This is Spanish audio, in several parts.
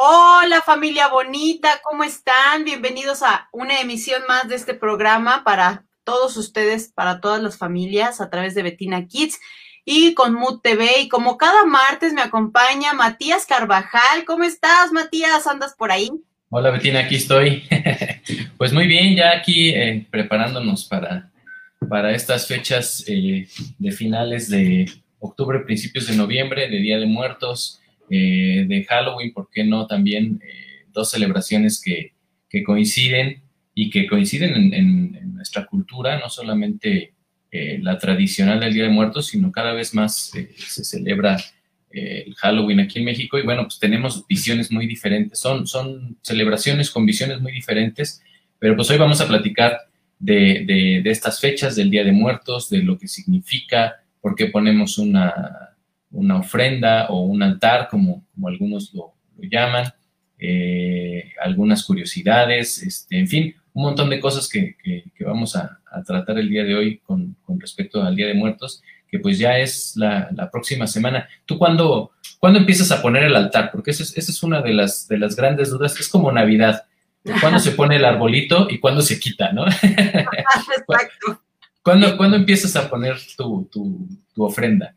Hola familia bonita, ¿cómo están? Bienvenidos a una emisión más de este programa para todos ustedes, para todas las familias a través de Betina Kids y con Mood TV. Y como cada martes me acompaña Matías Carvajal. ¿Cómo estás, Matías? ¿Andas por ahí? Hola Betina, aquí estoy. pues muy bien, ya aquí eh, preparándonos para, para estas fechas eh, de finales de octubre, principios de noviembre, de Día de Muertos eh, de Halloween, ¿por qué no? También eh, dos celebraciones que, coinciden y que coinciden en, nuestra cultura, no solamente eh, la tradicional del Día de Muertos, sino cada vez más se celebra el Halloween aquí en México y bueno, pues tenemos visiones muy diferentes, son, son celebraciones con visiones muy diferentes, pero pues hoy vamos a platicar de, de estas fechas del Día de Muertos, de lo que significa, por qué ponemos una una ofrenda o un altar, como, como algunos lo, llaman, eh, algunas curiosidades, este, en fin, un montón de cosas que, vamos a, tratar el día de hoy con, respecto al Día de Muertos, que pues ya es la, próxima semana. ¿Tú cuándo, cuándo, empiezas a poner el altar? Porque esa es, una de las, de las grandes dudas, es como Navidad. ¿Cuándo se pone el arbolito y cuándo se quita, no? Exacto. ¿Cuándo, ¿Cuándo, empiezas a poner tu, tu ofrenda?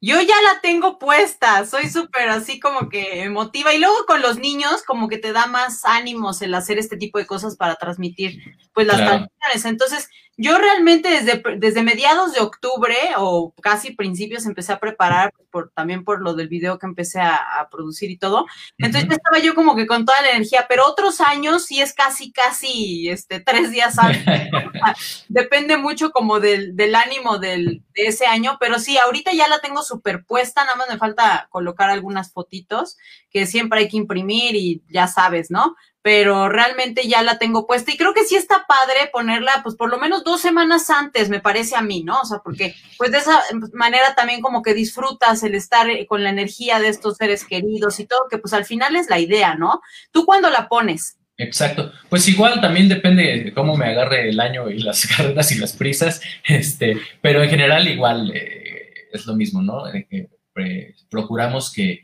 Yo ya la tengo puesta, soy súper así como que emotiva y luego con los niños como que te da más ánimos el hacer este tipo de cosas para transmitir pues las tradiciones. Entonces, yo realmente desde, desde mediados de octubre o casi principios empecé a preparar, por, también por lo del video que empecé a, producir y todo. Entonces ya estaba yo como que con toda la energía, pero otros años sí es casi, casi este, tres días antes. Depende mucho como del, del ánimo del, de ese año, pero sí, ahorita ya la tengo superpuesta, nada más me falta colocar algunas fotitos que siempre hay que imprimir y ya sabes, ¿no? pero realmente ya la tengo puesta y creo que sí está padre ponerla, pues por lo menos dos semanas antes, me parece a mí, ¿no? O sea, porque pues de esa manera también como que disfrutas el estar eh, con la energía de estos seres queridos y todo, que pues al final es la idea, ¿no? ¿Tú cuándo la pones? Exacto. Pues igual también depende de cómo me agarre el año y las carreras y las prisas, este, pero en general igual eh, es lo mismo, ¿no? Eh, procuramos que,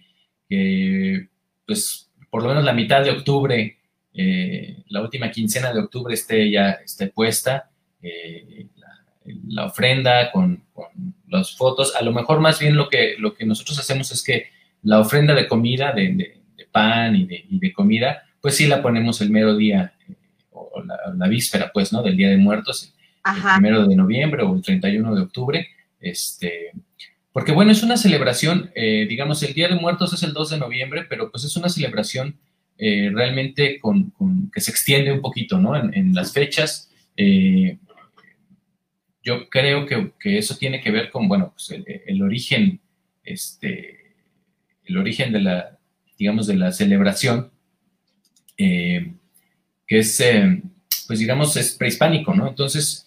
pues, por lo menos la mitad de octubre eh, la última quincena de octubre esté ya esté puesta eh, la, ofrenda con, las fotos. A lo mejor más bien lo que, lo que nosotros hacemos es que la ofrenda de comida, de, pan y de, comida, pues sí la ponemos el mero día eh, o la, víspera, pues, ¿no? Del Día de Muertos, el primero de noviembre o el 31 de octubre. Este, porque bueno, es una celebración, digamos, el Día de Muertos es el 2 de noviembre, pero pues es una celebración eh, realmente con, que se extiende un poquito, ¿no? En, las fechas. Eh, yo creo que, eso tiene que ver con, bueno, pues el, origen, este, el origen de la, digamos, de la celebración, eh, que es, pues digamos, es prehispánico, ¿no? Entonces,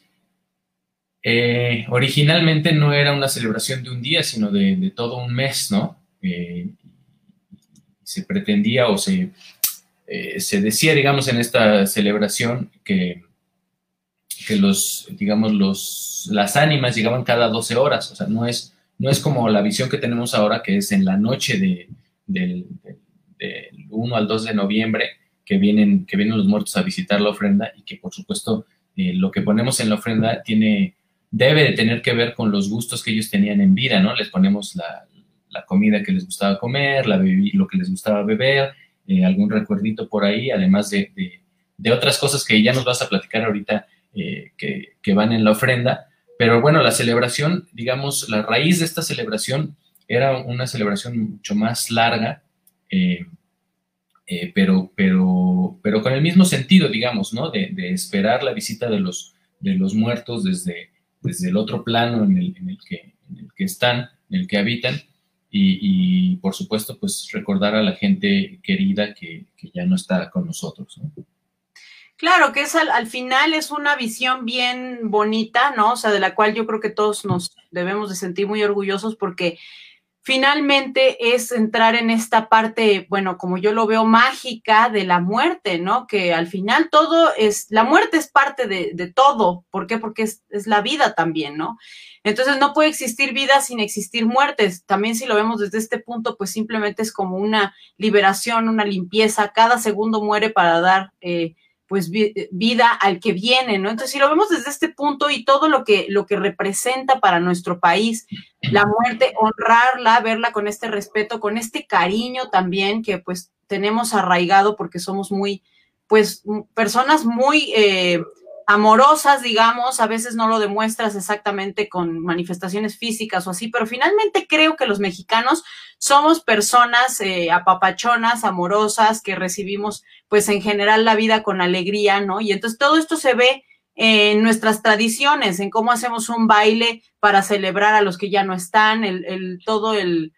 originalmente no era una celebración de un día, sino de, todo un mes, ¿no? se pretendía o se eh, se decía, digamos, en esta celebración que, que los, digamos, los, las ánimas llegaban cada 12 horas, o sea, no es, no es como la visión que tenemos ahora, que es en la noche de, del, 1 al 2 de noviembre, que vienen, que vienen los muertos a visitar la ofrenda y que, por supuesto, eh, lo que ponemos en la ofrenda tiene, debe de tener que ver con los gustos que ellos tenían en vida, ¿no? Les ponemos la, la comida que les gustaba comer, la lo que les gustaba beber, eh, algún recuerdito por ahí, además de, otras cosas que ya nos vas a platicar ahorita eh, que, van en la ofrenda. Pero bueno, la celebración, digamos, la raíz de esta celebración era una celebración mucho más larga, eh, pero, pero, pero con el mismo sentido, digamos, ¿no? De, esperar la visita de los, de los muertos desde, desde el otro plano en el, en el, que, en el que están, en el que habitan, y, por supuesto, pues recordar a la gente querida que, ya no está con nosotros. Claro, que es al, final es una visión bien bonita, ¿no? O sea, de la cual yo creo que todos nos debemos de sentir muy orgullosos porque finalmente es entrar en esta parte, bueno, como yo lo veo, mágica de la muerte, ¿no? Que al final todo es, la muerte es parte de, todo. ¿Por qué? Porque es, la vida también, ¿no? Entonces no puede existir vida sin existir muertes. También si lo vemos desde este punto, pues simplemente es como una liberación, una limpieza. Cada segundo muere para dar... Eh, pues vida al que viene, ¿no? Entonces, si lo vemos desde este punto y todo lo que, lo que representa para nuestro país, la muerte, honrarla, verla con este respeto, con este cariño también que pues tenemos arraigado porque somos muy, pues, personas muy eh, amorosas, digamos, a veces no lo demuestras exactamente con manifestaciones físicas o así, pero finalmente creo que los mexicanos somos personas eh, apapachonas, amorosas, que recibimos pues en general la vida con alegría, ¿no? Y entonces todo esto se ve en nuestras tradiciones, en cómo hacemos un baile para celebrar a los que ya no están, el, el todo el,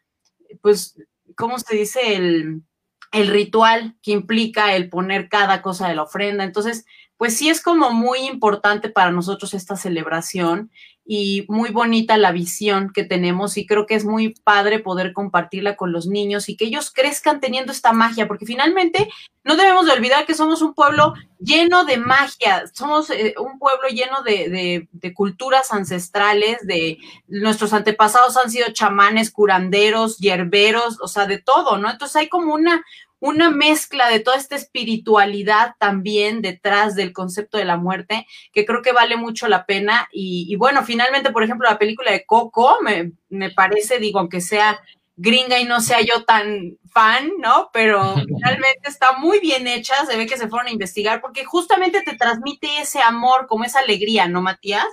pues, ¿cómo se dice? El, el ritual que implica el poner cada cosa de la ofrenda. Entonces, pues sí es como muy importante para nosotros esta celebración y muy bonita la visión que tenemos y creo que es muy padre poder compartirla con los niños y que ellos crezcan teniendo esta magia, porque finalmente no debemos de olvidar que somos un pueblo lleno de magia, somos eh, un pueblo lleno de, de, culturas ancestrales, de nuestros antepasados han sido chamanes, curanderos, hierberos, o sea, de todo, ¿no? Entonces hay como una, una mezcla de toda esta espiritualidad también detrás del concepto de la muerte, que creo que vale mucho la pena. Y, bueno, finalmente, por ejemplo, la película de Coco, me, me, parece, digo, aunque sea gringa y no sea yo tan fan, ¿no? Pero finalmente está muy bien hecha, se ve que se fueron a investigar, porque justamente te transmite ese amor, como esa alegría, ¿no, Matías?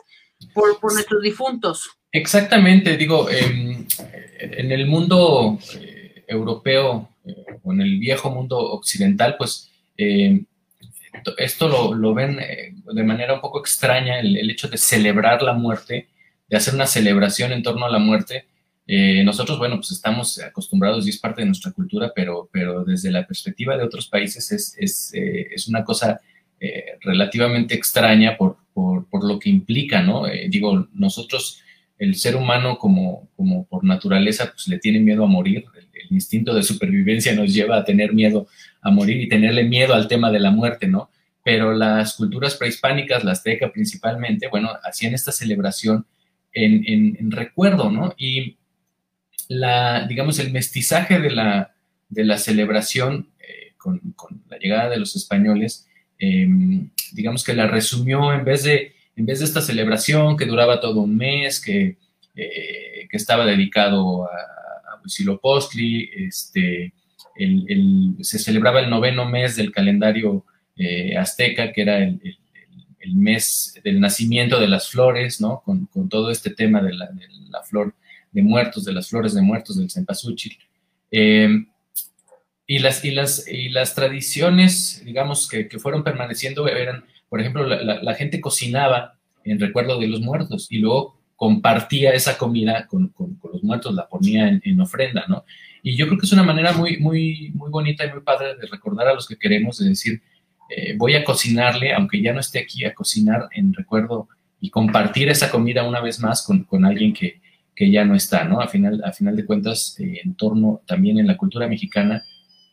Por, por nuestros difuntos. Exactamente, digo, en el mundo eh, europeo en el viejo mundo occidental, pues eh, esto lo, ven eh, de manera un poco extraña, el, hecho de celebrar la muerte, de hacer una celebración en torno a la muerte. Eh, nosotros, bueno, pues estamos acostumbrados y es parte de nuestra cultura, pero, pero desde la perspectiva de otros países es, es, es una cosa relativamente extraña por, por, por, lo que implica, ¿no? digo, nosotros, el ser humano como, como por naturaleza, pues le tiene miedo a morir, el instinto de supervivencia nos lleva a tener miedo a morir y tenerle miedo al tema de la muerte, ¿no? Pero las culturas prehispánicas, la azteca principalmente, bueno, hacían esta celebración en, recuerdo, ¿no? Y la, digamos, el mestizaje de la, de la celebración eh, con, la llegada de los españoles, em, digamos que la resumió en vez de, en vez de esta celebración que duraba todo un mes, que, eh, que estaba dedicado a, Huitzilopochtli, este, se celebraba el noveno mes del calendario eh, azteca, que era el, mes del nacimiento de las flores, ¿no? Con, todo este tema de la, flor de muertos, de las flores de muertos del cempasúchil. Eh, y, las, y, las, y las tradiciones, digamos, que, fueron permaneciendo eran, por ejemplo, la, gente cocinaba en recuerdo de los muertos y luego compartía esa comida con, los muertos, la ponía en, ofrenda, ¿no? Y yo creo que es una manera muy, muy, muy bonita y muy padre de recordar a los que queremos, de decir, eh, voy a cocinarle, aunque ya no esté aquí, a cocinar en recuerdo y compartir esa comida una vez más con, alguien que, ya no está, ¿no? A final, a final de cuentas, eh, en torno, también en la cultura mexicana,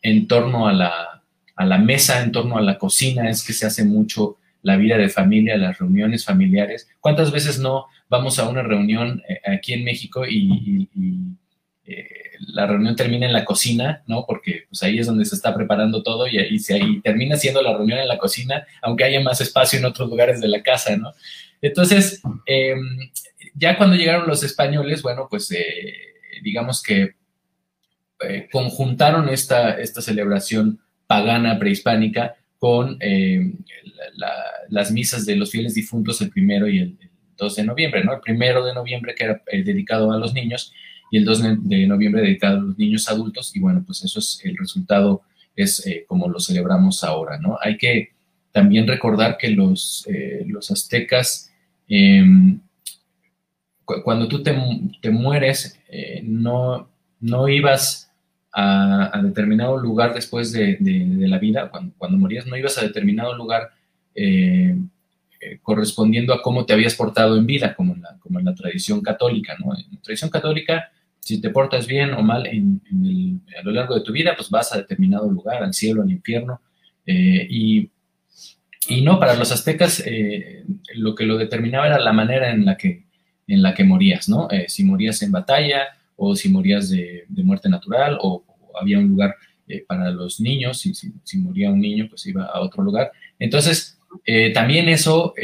en torno a la, a la mesa, en torno a la cocina, es que se hace mucho la vida de familia, las reuniones familiares. ¿Cuántas veces no vamos a una reunión eh, aquí en México y, eh, la reunión termina en la cocina, ¿no? Porque pues ahí es donde se está preparando todo y ahí, se, ahí termina siendo la reunión en la cocina, aunque haya más espacio en otros lugares de la casa, ¿no? Entonces, em, ya cuando llegaron los españoles, bueno, pues eh, digamos que conjuntaron esta, esta celebración pagana prehispánica con las misas de los fieles difuntos el primero y el, 2 de noviembre, ¿no? El primero de noviembre que era eh, dedicado a los niños y el 2 de noviembre dedicado a los niños adultos y bueno, pues eso es el resultado, es eh, como lo celebramos ahora, ¿no? Hay que también recordar que los, eh, los aztecas, em, cuando tú te, mueres, no, no ibas a, determinado lugar después de, la vida, cuando, cuando, morías, no ibas a determinado lugar correspondiendo a cómo te habías portado en vida, como en la, tradición católica, ¿no? En la tradición católica, si te portas bien o mal a lo largo de tu vida, pues vas a determinado lugar, al cielo, al infierno. Eh, y, no, para los aztecas eh, lo que lo determinaba era la manera en la que, morías, ¿no? Eh, si morías en batalla o si morías de, muerte natural o, había un lugar para los niños, y si, moría un niño, pues iba a otro lugar. Entonces, también eso,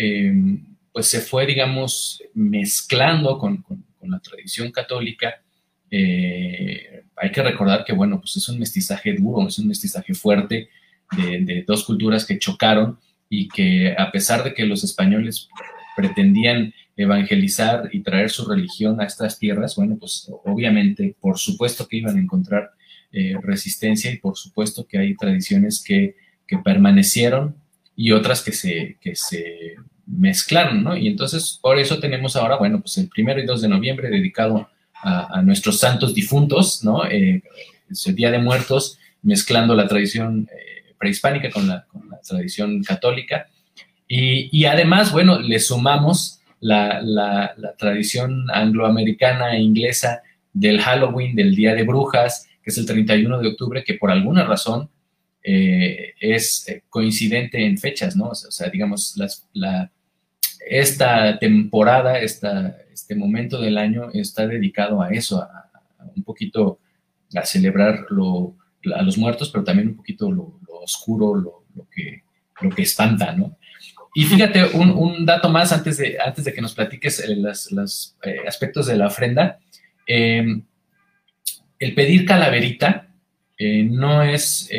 pues se fue, digamos, mezclando con la tradición católica. Eh, hay que recordar que, bueno, pues es un mestizaje duro, es un mestizaje fuerte de, dos culturas que chocaron y que a pesar de que los españoles pretendían evangelizar y traer su religión a estas tierras, bueno, pues obviamente, por supuesto que iban a encontrar eh, resistencia y por supuesto que hay tradiciones que, que permanecieron y otras que se, que se mezclaron, ¿no? Y entonces, por eso tenemos ahora, bueno, pues el primero y 2 de noviembre dedicado a, nuestros santos difuntos, ¿no? Eh, es el Día de Muertos, mezclando la tradición eh, prehispánica con la, tradición católica. Y, además, bueno, le sumamos la, tradición angloamericana e inglesa del Halloween, del Día de Brujas, que es el 31 de octubre, que por alguna razón eh, es coincidente en fechas, ¿no? O sea, digamos, la, esta temporada, esta, este momento del año está dedicado a eso, a, un poquito a celebrar a los muertos, pero también un poquito lo, oscuro, lo, que, lo que espanta, ¿no? Y fíjate, un, dato más antes de, antes de que nos platiques eh, los eh, aspectos de la ofrenda. Em, el pedir calaverita eh, no, es,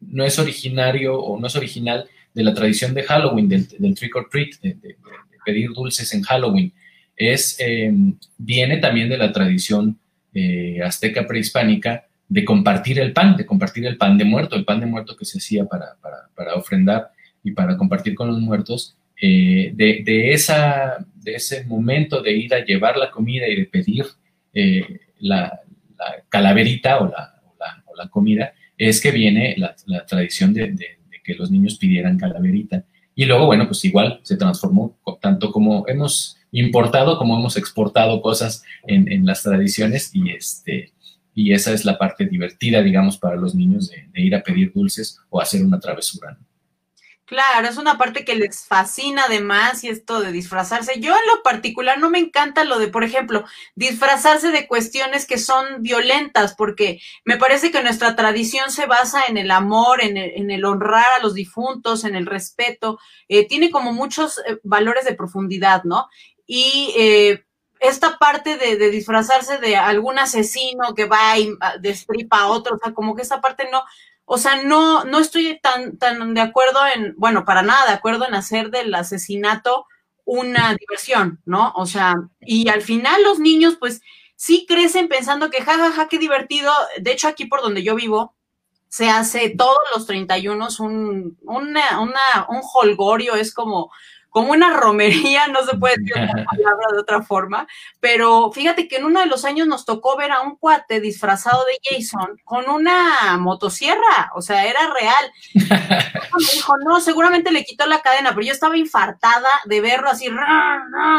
no es originario o no es original de la tradición de Halloween, del, trick or treat, de, pedir dulces en Halloween. Es, eh, viene también de la tradición eh, azteca prehispánica de compartir el pan, de compartir el pan de muerto, el pan de muerto que se hacía para, ofrendar y para compartir con los muertos, eh, de, esa, de ese momento de ir a llevar la comida y de pedir la, calaverita o la, la, comida, es que viene la, tradición de, que los niños pidieran calaverita. Y luego, bueno, pues igual se transformó, tanto como hemos importado como hemos exportado cosas en, las tradiciones y este y esa es la parte divertida, digamos, para los niños de, ir a pedir dulces o hacer una travesura. Claro, es una parte que les fascina además y esto de disfrazarse. Yo en lo particular no me encanta lo de, por ejemplo, disfrazarse de cuestiones que son violentas, porque me parece que nuestra tradición se basa en el amor, en el, honrar a los difuntos, en el respeto. Eh, tiene como muchos eh, valores de profundidad, ¿no? y eh, esta parte de, disfrazarse de algún asesino que va y ah, destripa a otro, o sea, como que esa parte no, o sea, no, no estoy tan, tan de acuerdo en, bueno, para nada de acuerdo en hacer del asesinato una diversión, ¿no? O sea, y al final los niños, pues, sí crecen pensando que, jajaja, ja, ja, qué divertido. De hecho, aquí por donde yo vivo, se hace todos los 31 un, una, una, un holgorio, es como como una romería, no se puede decir la palabra de otra forma, pero fíjate que en uno de los años nos tocó ver a un cuate disfrazado de Jason con una motosierra, o sea, era real. Me dijo, no, seguramente le quitó la cadena, pero yo estaba infartada de verlo así,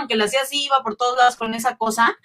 que le hacía así, iba por todos lados con esa cosa,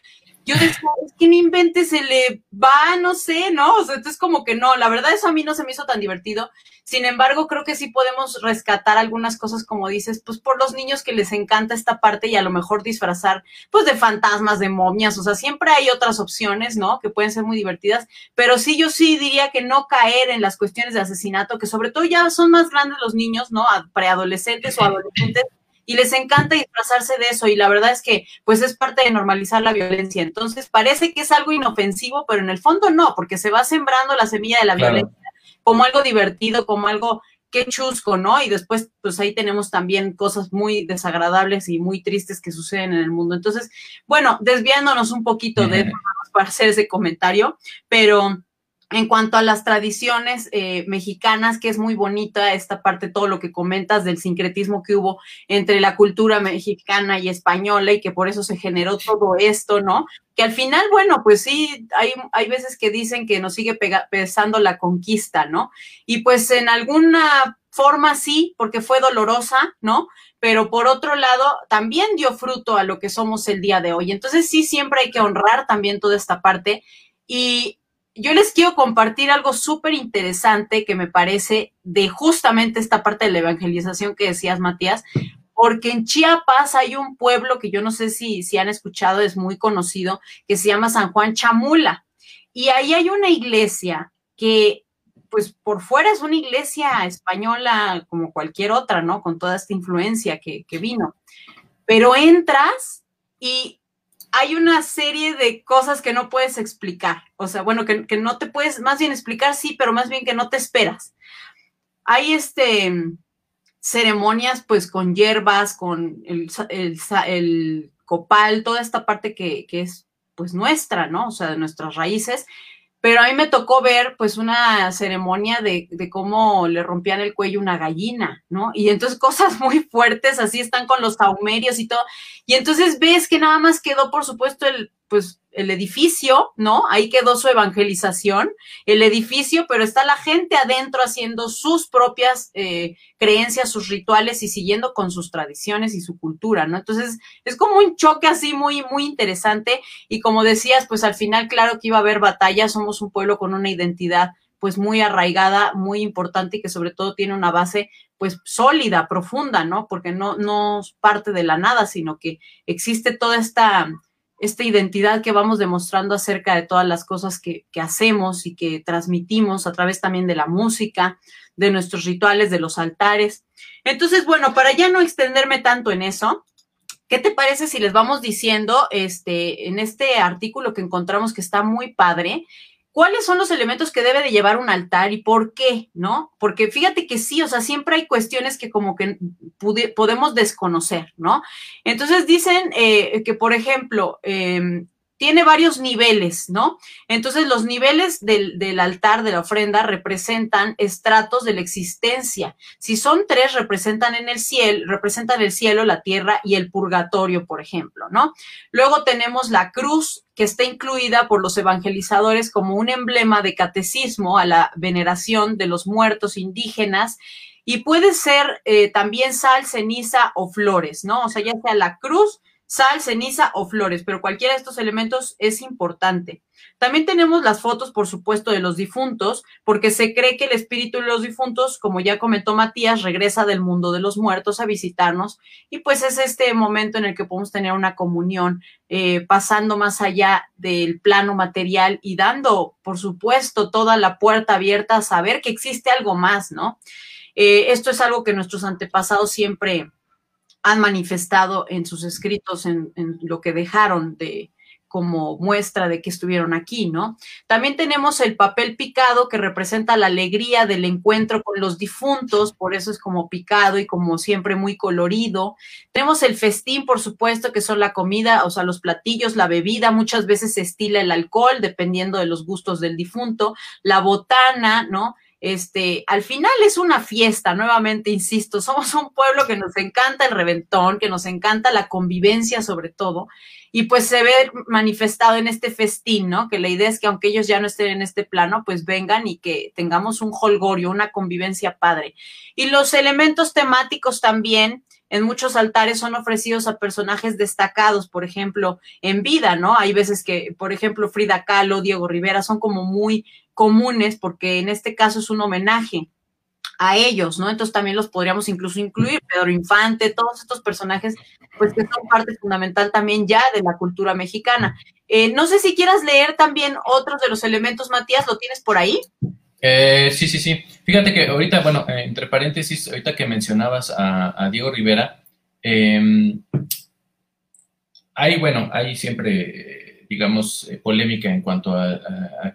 yo decía, es que no invente, se le va, no sé, ¿no? O sea, entonces como que no, la verdad eso a mí no se me hizo tan divertido. Sin embargo, creo que sí podemos rescatar algunas cosas, como dices, pues por los niños que les encanta esta parte y a lo mejor disfrazar, pues de fantasmas, de momias, o sea, siempre hay otras opciones, ¿no? Que pueden ser muy divertidas, pero sí, yo sí diría que no caer en las cuestiones de asesinato, que sobre todo ya son más grandes los niños, ¿no? Preadolescentes o adolescentes y les encanta disfrazarse de eso y la verdad es que pues es parte de normalizar la violencia. Entonces parece que es algo inofensivo, pero en el fondo no, porque se va sembrando la semilla de la violencia como algo divertido, como algo que chusco, ¿no? Y después pues ahí tenemos también cosas muy desagradables y muy tristes que suceden en el mundo. Entonces, bueno, desviándonos un poquito de eso para hacer ese comentario, pero en cuanto a las tradiciones eh, mexicanas, que es muy bonita esta parte, todo lo que comentas del sincretismo que hubo entre la cultura mexicana y española y que por eso se generó todo esto, ¿no? Que al final, bueno, pues sí, hay, hay veces que dicen que nos sigue pesando la conquista, ¿no? Y pues en alguna forma sí, porque fue dolorosa, ¿no? Pero por otro lado, también dio fruto a lo que somos el día de hoy. Entonces sí, siempre hay que honrar también toda esta parte. Y yo les quiero compartir algo súper interesante que me parece de justamente esta parte de la evangelización que decías, Matías, porque en Chiapas hay un pueblo que yo no sé si, si han escuchado, es muy conocido, que se llama San Juan Chamula. Y ahí hay una iglesia que, pues por fuera es una iglesia española como cualquier otra, ¿no? Con toda esta influencia que, que vino. Pero entras y hay una serie de cosas que no puedes explicar. O sea, bueno, que, no te puedes, más bien explicar, sí, pero más bien que no te esperas. Hay este ceremonias pues con hierbas, con el, el, el copal, toda esta parte que, que, es pues nuestra, ¿no? O sea, de nuestras raíces. Pero a mí me tocó ver pues una ceremonia de, de cómo le rompían el cuello una gallina, ¿no? Y entonces cosas muy fuertes, así están con los saumerios y todo. Y entonces ves que nada más quedó, por supuesto, el, pues el edificio, ¿no? Ahí quedó su evangelización, el edificio, pero está la gente adentro haciendo sus propias eh, creencias, sus rituales y siguiendo con sus tradiciones y su cultura, ¿no? Entonces, es como un choque así muy, muy interesante y como decías, pues al final, claro que iba a haber batalla, somos un pueblo con una identidad pues muy arraigada, muy importante y que sobre todo tiene una base pues sólida, profunda, ¿no? Porque no, no parte de la nada, sino que existe toda esta esta identidad que vamos demostrando acerca de todas las cosas que, que, hacemos y que transmitimos a través también de la música, de nuestros rituales, de los altares. Entonces, bueno, para ya no extenderme tanto en eso, ¿qué te parece si les vamos diciendo este, en este artículo que encontramos que está muy padre? ¿Cuáles son los elementos que debe de llevar un altar y por qué? ¿No? Porque fíjate que sí, o sea, siempre hay cuestiones que como que podemos desconocer, ¿no? Entonces dicen eh, que, por ejemplo, eh, tiene varios niveles, ¿no? Entonces los niveles del, altar, de la ofrenda, representan estratos de la existencia. Si son tres, representan en el cielo, representan el cielo, la tierra y el purgatorio, por ejemplo, ¿no? Luego tenemos la cruz, que está incluida por los evangelizadores como un emblema de catecismo a la veneración de los muertos indígenas. Y puede ser eh, también sal, ceniza o flores, ¿no? O sea, ya sea la cruz, sal, ceniza o flores, pero cualquiera de estos elementos es importante. También tenemos las fotos, por supuesto, de los difuntos, porque se cree que el espíritu de los difuntos, como ya comentó Matías, regresa del mundo de los muertos a visitarnos y pues es este momento en el que podemos tener una comunión eh, pasando más allá del plano material y dando, por supuesto, toda la puerta abierta a saber que existe algo más, ¿no? Eh, esto es algo que nuestros antepasados siempre han manifestado en sus escritos, en, lo que dejaron de como muestra de que estuvieron aquí, ¿no? También tenemos el papel picado que representa la alegría del encuentro con los difuntos, por eso es como picado y como siempre muy colorido. Tenemos el festín, por supuesto, que son la comida, o sea, los platillos, la bebida, muchas veces se estila el alcohol, dependiendo de los gustos del difunto, la botana, ¿no? Este, al final es una fiesta, nuevamente insisto, somos un pueblo que nos encanta el reventón, que nos encanta la convivencia sobre todo, y pues se ve manifestado en este festín, ¿no? Que la idea es que aunque ellos ya no estén en este plano, pues vengan y que tengamos un holgorio, una convivencia padre. Y los elementos temáticos también, en muchos altares son ofrecidos a personajes destacados, por ejemplo, en vida, ¿no? Hay veces que, por ejemplo, Frida Kahlo, Diego Rivera son como muy comunes porque en este caso es un homenaje a ellos, ¿no? Entonces también los podríamos incluso incluir, Pedro Infante, todos estos personajes, pues que son parte fundamental también ya de la cultura mexicana. Eh, no sé si quieras leer también otros de los elementos, Matías, ¿lo tienes por ahí? Eh, sí, sí, sí. Fíjate que ahorita, bueno, eh, entre paréntesis, ahorita que mencionabas a, Diego Rivera, eh, hay, bueno, hay siempre, digamos, polémica en cuanto a,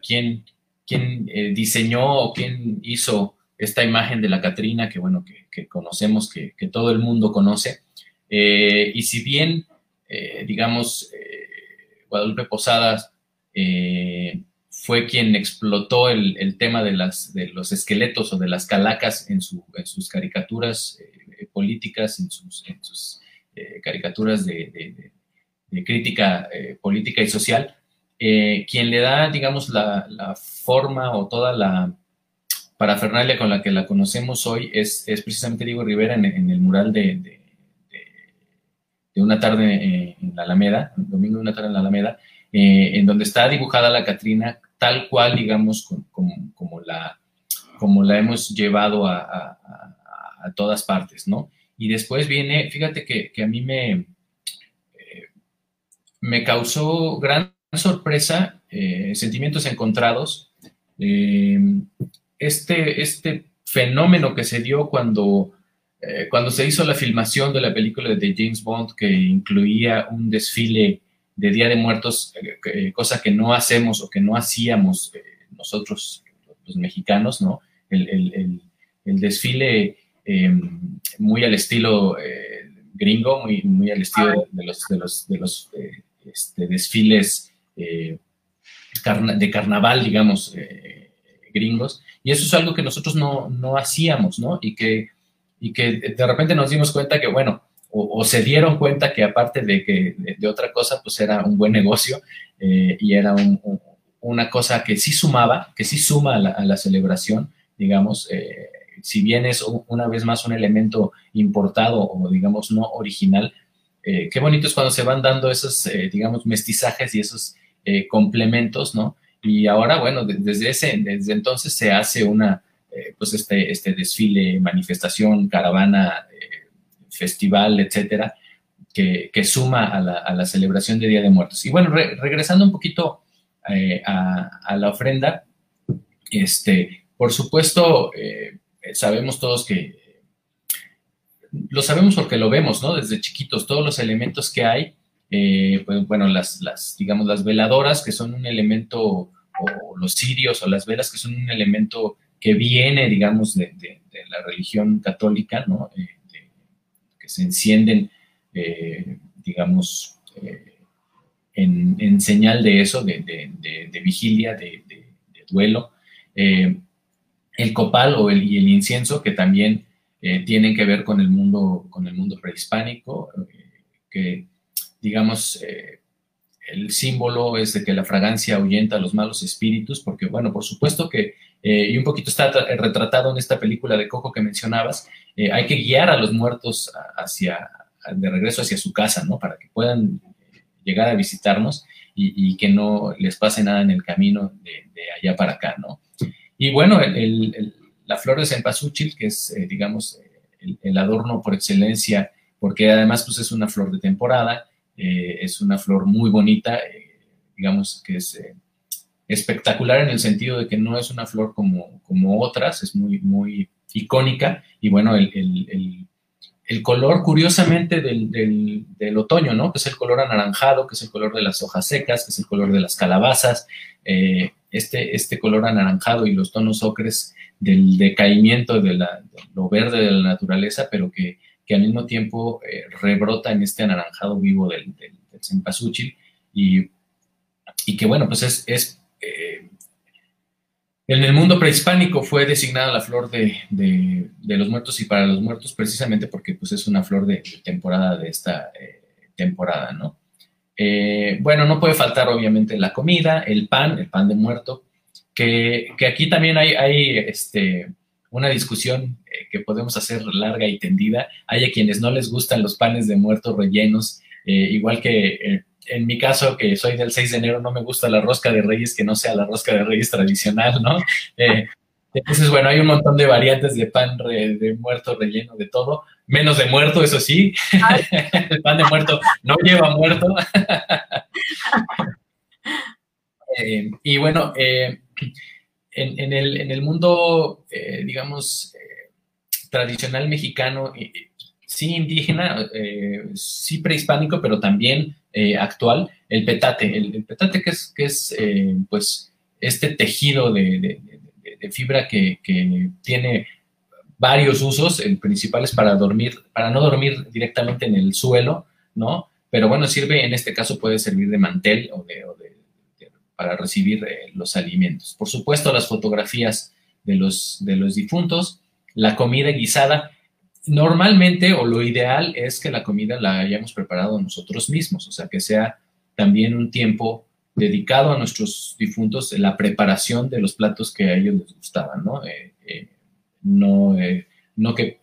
quién quién eh, diseñó o quién hizo esta imagen de la Catrina, que bueno, que, conocemos, que, que, todo el mundo conoce. Eh, y si bien, eh, digamos, eh, Guadalupe Posadas eh, fue quien explotó el, el, tema de, las, de los esqueletos o de las calacas en, su, en sus caricaturas eh, políticas, en sus, en sus caricaturas de, de, de crítica política y social, eh, quien le da, digamos, la, la, forma o toda la, parafernalia con la que la conocemos hoy es, es precisamente Diego Rivera en, el mural de, una tarde en la Alameda, domingo de una tarde en la Alameda, eh, en donde está dibujada la Catrina tal cual, digamos, como, la, hemos llevado a, todas partes, ¿no? Y después viene, fíjate que, a mí me, eh, me causó gran sorpresa, eh, sentimientos encontrados, este, este fenómeno que se dio eh, cuando se hizo la filmación de la película de James Bond, que incluía un desfile de Día de Muertos, eh, cosa que no hacemos o que no hacíamos eh, nosotros, los mexicanos, ¿no? El, desfile em, muy al estilo gringo, muy, muy al estilo de los, de los, de los este, desfiles de carnaval, digamos, gringos, y eso es algo que nosotros no, no hacíamos, ¿no? Y que, y que de repente nos dimos cuenta que, bueno, o, se dieron cuenta que aparte de que de, otra cosa, pues era un buen negocio eh, y era una cosa que sí sumaba, que sí suma a la, celebración, digamos, eh, si bien es una vez más un elemento importado o digamos no original, eh, qué bonito es cuando se van dando esos, digamos, mestizajes y esos complementos, ¿no? Y ahora, bueno, desde, ese, desde entonces se hace una, pues este, este desfile, manifestación, caravana, festival, etcétera, que, suma a la, celebración de Día de Muertos. Y bueno, regresando un poquito eh, a, la ofrenda, este, por supuesto, sabemos todos que, lo sabemos porque lo vemos, ¿no? Desde chiquitos, todos los elementos que hay eh, pues, bueno, las, las, digamos, las veladoras, que son un elemento, o los cirios, o las velas, que son un elemento que viene, digamos, de, la religión católica, ¿no? Eh, que se encienden, eh, digamos, en, señal de eso, de, vigilia, de, duelo. el copal o el, y el incienso, que también tienen que ver con el mundo, con el mundo prehispánico, que digamos, eh, el símbolo es de que la fragancia ahuyenta a los malos espíritus, porque, bueno, por supuesto que, eh, y un poquito está retratado en esta película de Coco que mencionabas, eh, hay que guiar a los muertos hacia, de regreso hacia su casa, ¿no? Para que puedan llegar a visitarnos y, que no les pase nada en el camino de, allá para acá, ¿no? Y bueno, la flor de cempasúchil, que es, digamos, el, el, adorno por excelencia, porque además pues es una flor de temporada, eh, es una flor muy bonita, eh, digamos que es eh, espectacular en el sentido de que no es una flor como, como otras, es muy, muy icónica. Y bueno, el, color curiosamente del, otoño, ¿no? Que es el color anaranjado, que es el color de las hojas secas, que es el color de las calabazas, este, este color anaranjado y los tonos ocres del decaimiento de, la, lo verde de la naturaleza, pero que que al mismo tiempo eh, rebrota en este anaranjado vivo del, del, y, y, que bueno, pues es, es eh, en el mundo prehispánico fue designada la flor de, los muertos y para los muertos precisamente porque pues es una flor de, temporada de esta eh, temporada, ¿no? bueno, no puede faltar obviamente la comida, el pan, el pan de muerto, que, aquí también hay, este, una discusión eh, que podemos hacer larga y tendida. Hay a quienes no les gustan los panes de muertos rellenos, eh, igual que eh, en mi caso, que soy del 6 de enero, no me gusta la rosca de reyes que no sea la rosca de reyes tradicional, ¿no? entonces, bueno, hay un montón de variantes de pan de muerto relleno de todo, menos de muerto, eso sí. el pan de muerto no lleva muerto. y bueno, en, el, mundo, eh, digamos, eh, tradicional mexicano, sí indígena, eh, sí prehispánico, pero también actual, el petate. El, petate que es, que es pues, este tejido de, fibra que, tiene varios usos, el principal es para dormir, para no dormir directamente en el suelo, ¿no? Pero bueno, sirve, en este caso puede servir de mantel o de para recibir eh, los alimentos. Por supuesto, las fotografías de los, de los difuntos, la comida guisada. Normalmente, o lo ideal es que la comida la hayamos preparado nosotros mismos, o sea, que sea también un tiempo dedicado a nuestros difuntos, la preparación de los platos que a ellos les gustaban, ¿no? Eh, no, no que,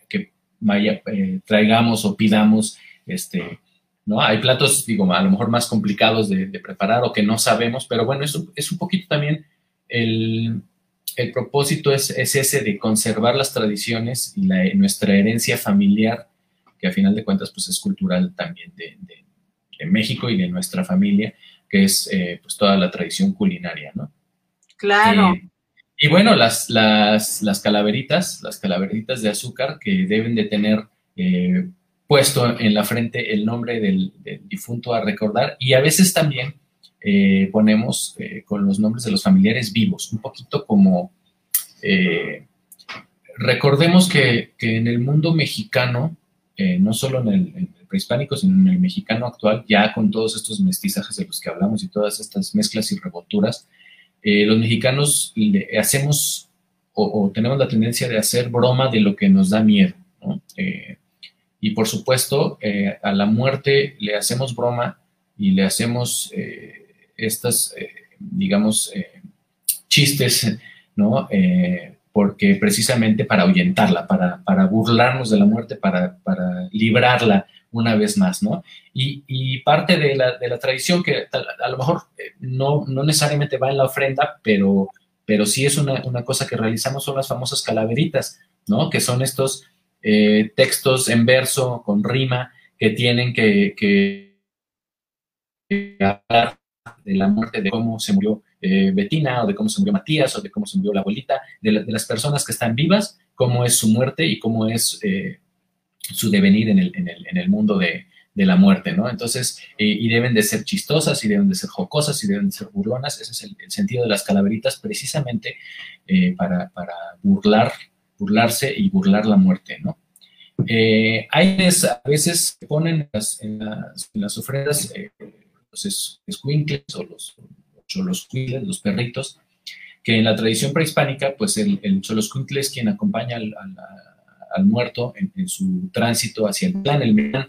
vaya, traigamos o pidamos, este, ¿no? Hay platos, digo, a lo mejor más complicados de, preparar o que no sabemos, pero bueno, eso es un poquito también el, propósito es, ese de conservar las tradiciones y nuestra herencia familiar, que a final de cuentas pues es cultural también de, México y de nuestra familia, que es eh, pues toda la tradición culinaria, ¿no? Claro. Eh, y bueno, las, las, las, calaveritas, las calaveritas de azúcar que deben de tener eh, puesto en la frente el nombre del, difunto a recordar y a veces también eh, ponemos eh, con los nombres de los familiares vivos, un poquito como, eh, recordemos que, en el mundo mexicano, no solo en el, prehispánico, sino en el mexicano actual, ya con todos estos mestizajes de los que hablamos y todas estas mezclas y revolturas, los mexicanos le hacemos o, tenemos la tendencia de hacer broma de lo que nos da miedo, y por supuesto, a la muerte le hacemos broma y le hacemos estas, eh, digamos, eh, chistes, ¿no? Eh, porque precisamente para ahuyentarla, para, para, burlarnos de la muerte, para, para librarla una vez más, ¿no? Y, parte de la, de la, tradición que a, lo mejor no, no, necesariamente va en la ofrenda, pero, pero sí es una, una, cosa que realizamos, son las famosas calaveritas, ¿no? Que son estos textos en verso, con rima, que tienen que, que hablar de la muerte, de cómo se murió eh, Betina, o de cómo se murió Matías, o de cómo se murió la abuelita, de, las personas que están vivas, cómo es su muerte y cómo es eh, su devenir en el, mundo de, la muerte, ¿no? Entonces, eh, y deben de ser chistosas, y deben de ser jocosas, y deben de ser burlonas, ese es el, sentido de las calaveritas, precisamente para, burlar, burlarse y burlar la muerte, ¿no? hay a veces ponen en las, ofrendas los squinkles o los choloscuiles, los perritos, que en la tradición prehispánica, pues el, el choloscuincle es quien acompaña al, muerto en, su tránsito hacia el plan. El plan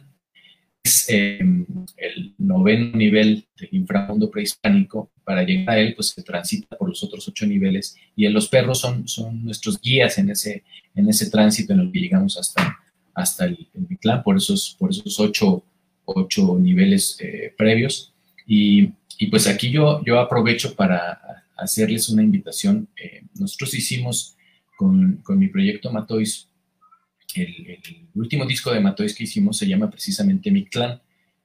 es em, el noveno nivel del inframundo prehispánico. Para llegar a él, pues se transita por los otros ocho niveles y los perros son, son nuestros guías en ese, en ese tránsito en el que llegamos hasta, hasta el, el por esos, por esos ocho, ocho niveles eh, previos. Y, pues aquí yo, yo aprovecho para hacerles una invitación. Eh, nosotros hicimos con, mi proyecto Matois, el, último disco de Matois que hicimos se llama precisamente Mi Clan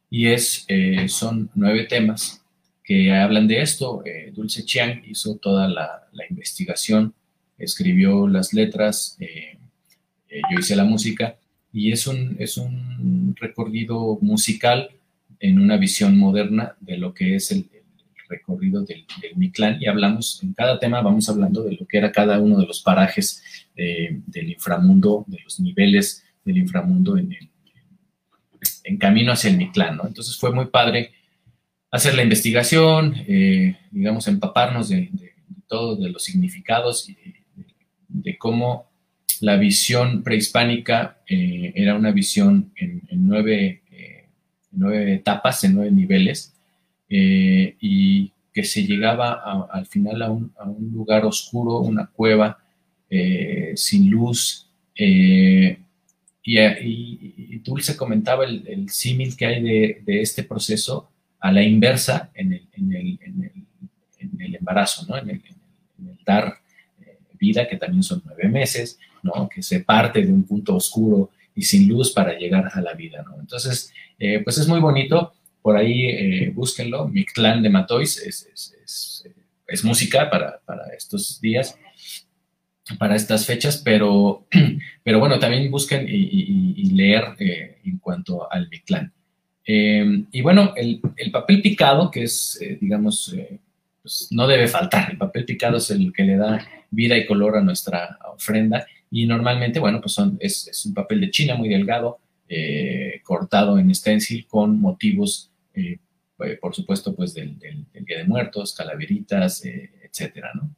y es, eh, son nueve temas que hablan de esto. Eh, Dulce Chiang hizo toda la, la, investigación, escribió las letras, yo hice la música y es un, es un recorrido musical en una visión moderna de lo que es el, recorrido del, del, Mictlán y hablamos, en cada tema vamos hablando de lo que era cada uno de los parajes del inframundo, de los niveles del inframundo en, en camino hacia el Mictlán, ¿no? Entonces fue muy padre hacer la investigación, eh, digamos, empaparnos de, de, todo, de los significados y de, cómo la visión prehispánica eh, era una visión en nueve nueve etapas, en nueve niveles, eh, y que se llegaba al final a un, lugar oscuro, una cueva eh, sin luz. Eh, y, y, Dulce comentaba el, símil que hay de, este proceso a la inversa en el, embarazo, ¿no? en, el, dar vida, que también son nueve meses, ¿no? que se parte de un punto oscuro y sin luz para llegar a la vida. ¿no? Entonces, eh, pues es muy bonito, por ahí eh, búsquenlo, clan de Matois es, música para, estos días, para estas fechas, pero, pero bueno, también busquen y, leer eh, en cuanto al Mictlán. Eh, y bueno, el, papel picado, que es, digamos, pues no debe faltar, el papel picado es el que le da vida y color a nuestra ofrenda y normalmente, bueno, pues es, un papel de china muy delgado, eh, cortado en stencil con motivos, eh, eh, por supuesto, pues del, Día de Muertos, calaveritas, etcétera, ¿no?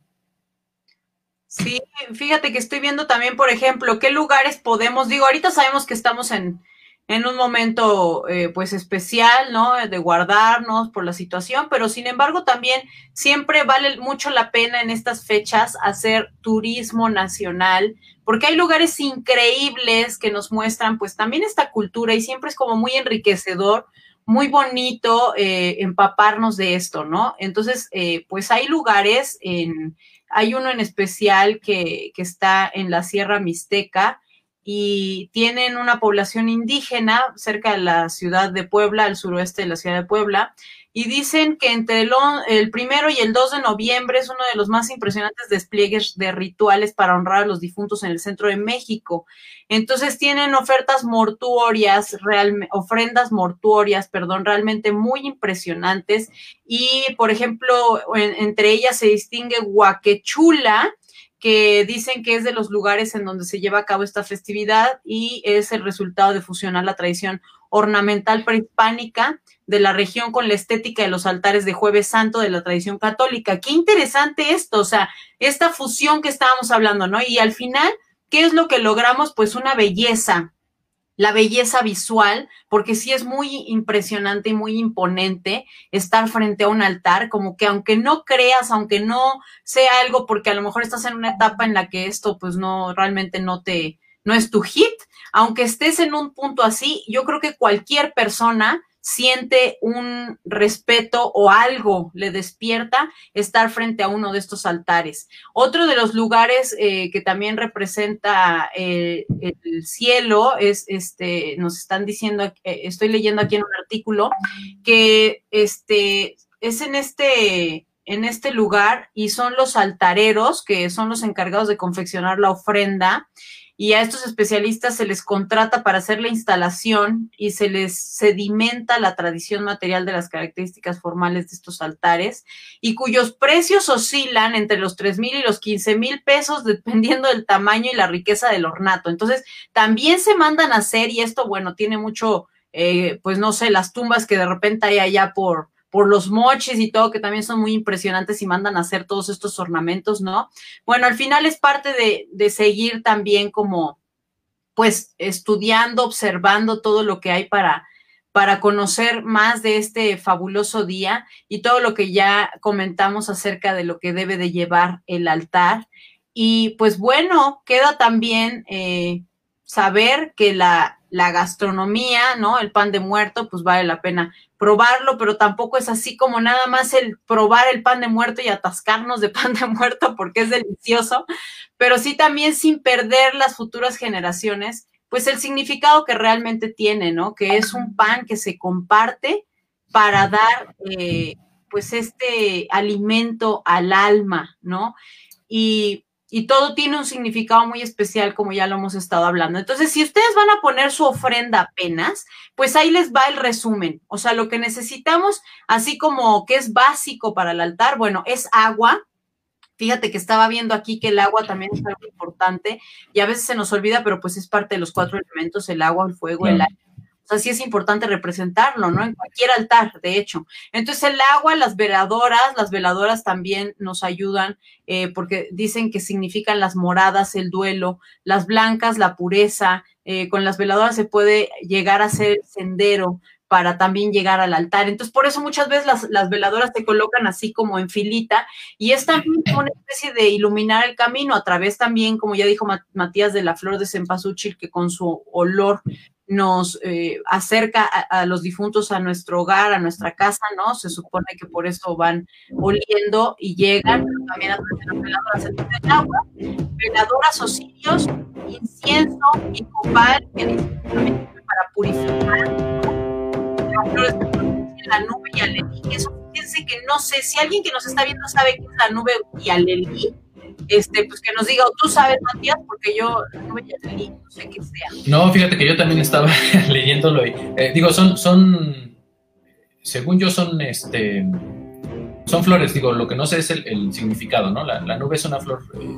Sí, fíjate que estoy viendo también, por ejemplo, qué lugares podemos, digo, ahorita sabemos que estamos en, en un momento eh, pues especial, ¿no? De guardarnos por la situación, pero sin embargo también siempre vale mucho la pena en estas fechas hacer turismo nacional, porque hay lugares increíbles que nos muestran pues también esta cultura y siempre es como muy enriquecedor, muy bonito eh, empaparnos de esto, ¿no? Entonces, eh, pues hay lugares, en, hay uno en especial que, que está en la Sierra Mixteca, y tienen una población indígena cerca de la ciudad de Puebla, al suroeste de la ciudad de Puebla, y dicen que entre el, primero y el 2 de noviembre es uno de los más impresionantes despliegues de rituales para honrar a los difuntos en el centro de México. Entonces tienen ofertas mortuorias, ofrendas mortuorias, perdón, realmente muy impresionantes. Y, por ejemplo, entre ellas se distingue Huaquechula, que dicen que es de los lugares en donde se lleva a cabo esta festividad y es el resultado de fusionar la tradición ornamental prehispánica de la región con la estética de los altares de Jueves Santo de la tradición católica. Qué interesante esto, o sea, esta fusión que estábamos hablando, ¿no? Y al final, ¿qué es lo que logramos? Pues una belleza, la belleza visual, porque sí es muy impresionante y muy imponente estar frente a un altar, como que aunque no creas, aunque no sea algo, porque a lo mejor estás en una etapa en la que esto pues no, realmente no te, no es tu hit, aunque estés en un punto así, yo creo que cualquier persona siente un respeto o algo le despierta estar frente a uno de estos altares. Otro de los lugares eh, que también representa eh, el cielo es, este, nos están diciendo, eh, estoy leyendo aquí en un artículo, que este, es en este, en este lugar y son los altareros, que son los encargados de confeccionar la ofrenda y a estos especialistas se les contrata para hacer la instalación y se les sedimenta la tradición material de las características formales de estos altares y cuyos precios oscilan entre los 3 mil y los 15 mil pesos dependiendo del tamaño y la riqueza del ornato. Entonces, también se mandan a hacer y esto, bueno, tiene mucho, eh, pues no sé, las tumbas que de repente hay allá por, por los moches y todo, que también son muy impresionantes y mandan a hacer todos estos ornamentos, ¿no? Bueno, al final es parte de, de seguir también como, pues, estudiando, observando todo lo que hay para, para conocer más de este fabuloso día y todo lo que ya comentamos acerca de lo que debe de llevar el altar. Y pues bueno, queda también eh, saber que la, la gastronomía, ¿no? El pan de muerto, pues vale la pena probarlo, pero tampoco es así como nada más el probar el pan de muerto y atascarnos de pan de muerto porque es delicioso, pero sí también sin perder las futuras generaciones, pues el significado que realmente tiene, ¿no? Que es un pan que se comparte para dar, eh, pues, este alimento al alma, ¿no? Y y todo tiene un significado muy especial, como ya lo hemos estado hablando. Entonces, si ustedes van a poner su ofrenda apenas, pues ahí les va el resumen. O sea, lo que necesitamos, así como que es básico para el altar, bueno, es agua. Fíjate que estaba viendo aquí que el agua también es algo importante y a veces se nos olvida, pero pues es parte de los cuatro elementos, el agua, el fuego, el aire o sea, sí es importante representarlo, ¿no? En cualquier altar, de hecho. Entonces, el agua, las veladoras, las veladoras también nos ayudan eh, porque dicen que significan las moradas, el duelo, las blancas, la pureza. Eh, con las veladoras se puede llegar a ser sendero para también llegar al altar. Entonces, por eso muchas veces las, veladoras te colocan así como en filita y es también una especie de iluminar el camino a través también, como ya dijo Matías, de la flor de cempasúchil, que con su olor nos eh, acerca a, los difuntos a nuestro hogar, a nuestra casa, ¿no? Se supone que por eso van oliendo y llegan, también a través de las veladoras del agua, veladoras o sirios, incienso y copal, que para purificar la nube y alelí. Eso fíjense que no sé, si alguien que nos está viendo sabe qué es la nube y alelí, este, pues que nos diga, o tú sabes, Matías, porque yo no, no sé qué sea. No, fíjate que yo también estaba leyéndolo y eh, digo, son, son, según yo son, este, son flores, digo, lo que no sé es el, significado, ¿no? La, la, nube es una flor eh,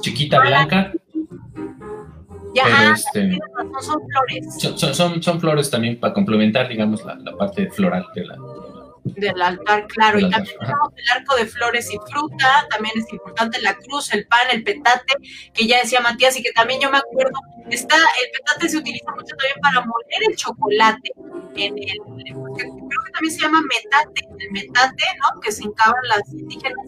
chiquita, ah, blanca. Ya, ah, este, son flores. Son, son, son, flores también para complementar, digamos, la, la parte floral de la, Del altar, claro. y también tenemos el arco de flores y fruta, también es importante la cruz, el pan, el petate, que ya decía Matías y que también yo me acuerdo, está, el petate se utiliza mucho también para moler el chocolate. En el, creo que también se llama metate, el metate, ¿no? Que se hincaban las indígenas,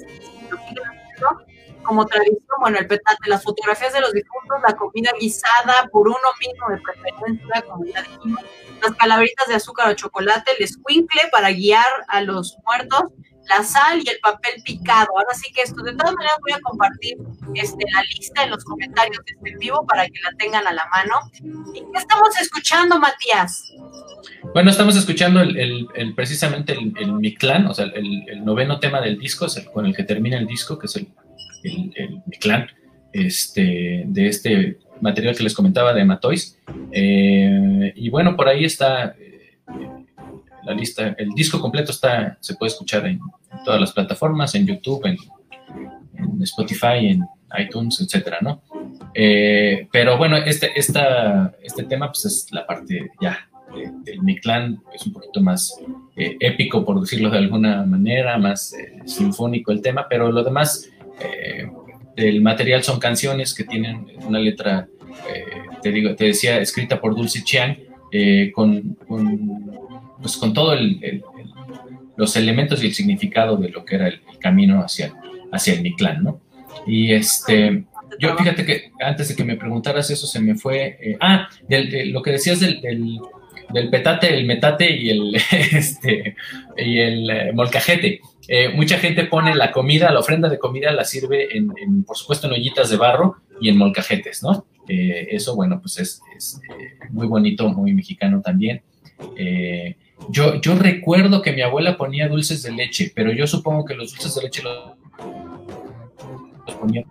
¿no? como tradición, bueno, el petate, las fotografías de los difuntos, la comida guisada por uno mismo de preferencia, como ya dijimos, las calaveritas de azúcar o chocolate, el escuincle para guiar a los muertos, la sal y el papel picado. Ahora sí que esto, de todas maneras voy a compartir este, la lista en los comentarios de este vivo para que la tengan a la mano. ¿Y qué estamos escuchando, Matías? Bueno, estamos escuchando el, precisamente el, el Mictlán, o sea, el, noveno tema del disco, es con el que termina el disco, que es el el, el, clan este, de este material que les comentaba de Matois. Eh, y bueno, por ahí está eh, la lista, el disco completo está, se puede escuchar en, todas las plataformas, en YouTube, en, Spotify, en iTunes, etcétera, ¿no? Eh, pero bueno, este, este tema pues es la parte ya del Mi Clan, es un poquito más épico, por decirlo de alguna manera, más sinfónico el tema, pero lo demás el material son canciones que tienen una letra, eh, te, digo, te decía, escrita por Dulce Chiang, eh, con, con, pues con todo los elementos y el significado de lo que era el, camino hacia, hacia el Mictlán, ¿no? Y este, yo fíjate que antes de que me preguntaras eso se me fue, ah, lo que decías del, del, petate, el metate y el, este, y el molcajete. Eh, mucha gente pone la comida, la ofrenda de comida la sirve en, por supuesto, en ollitas de barro y en molcajetes, ¿no? Eh, eso, bueno, pues es, eh, muy bonito, muy mexicano también. yo, yo recuerdo que mi abuela ponía dulces de leche, pero yo supongo que los dulces de leche los, ponía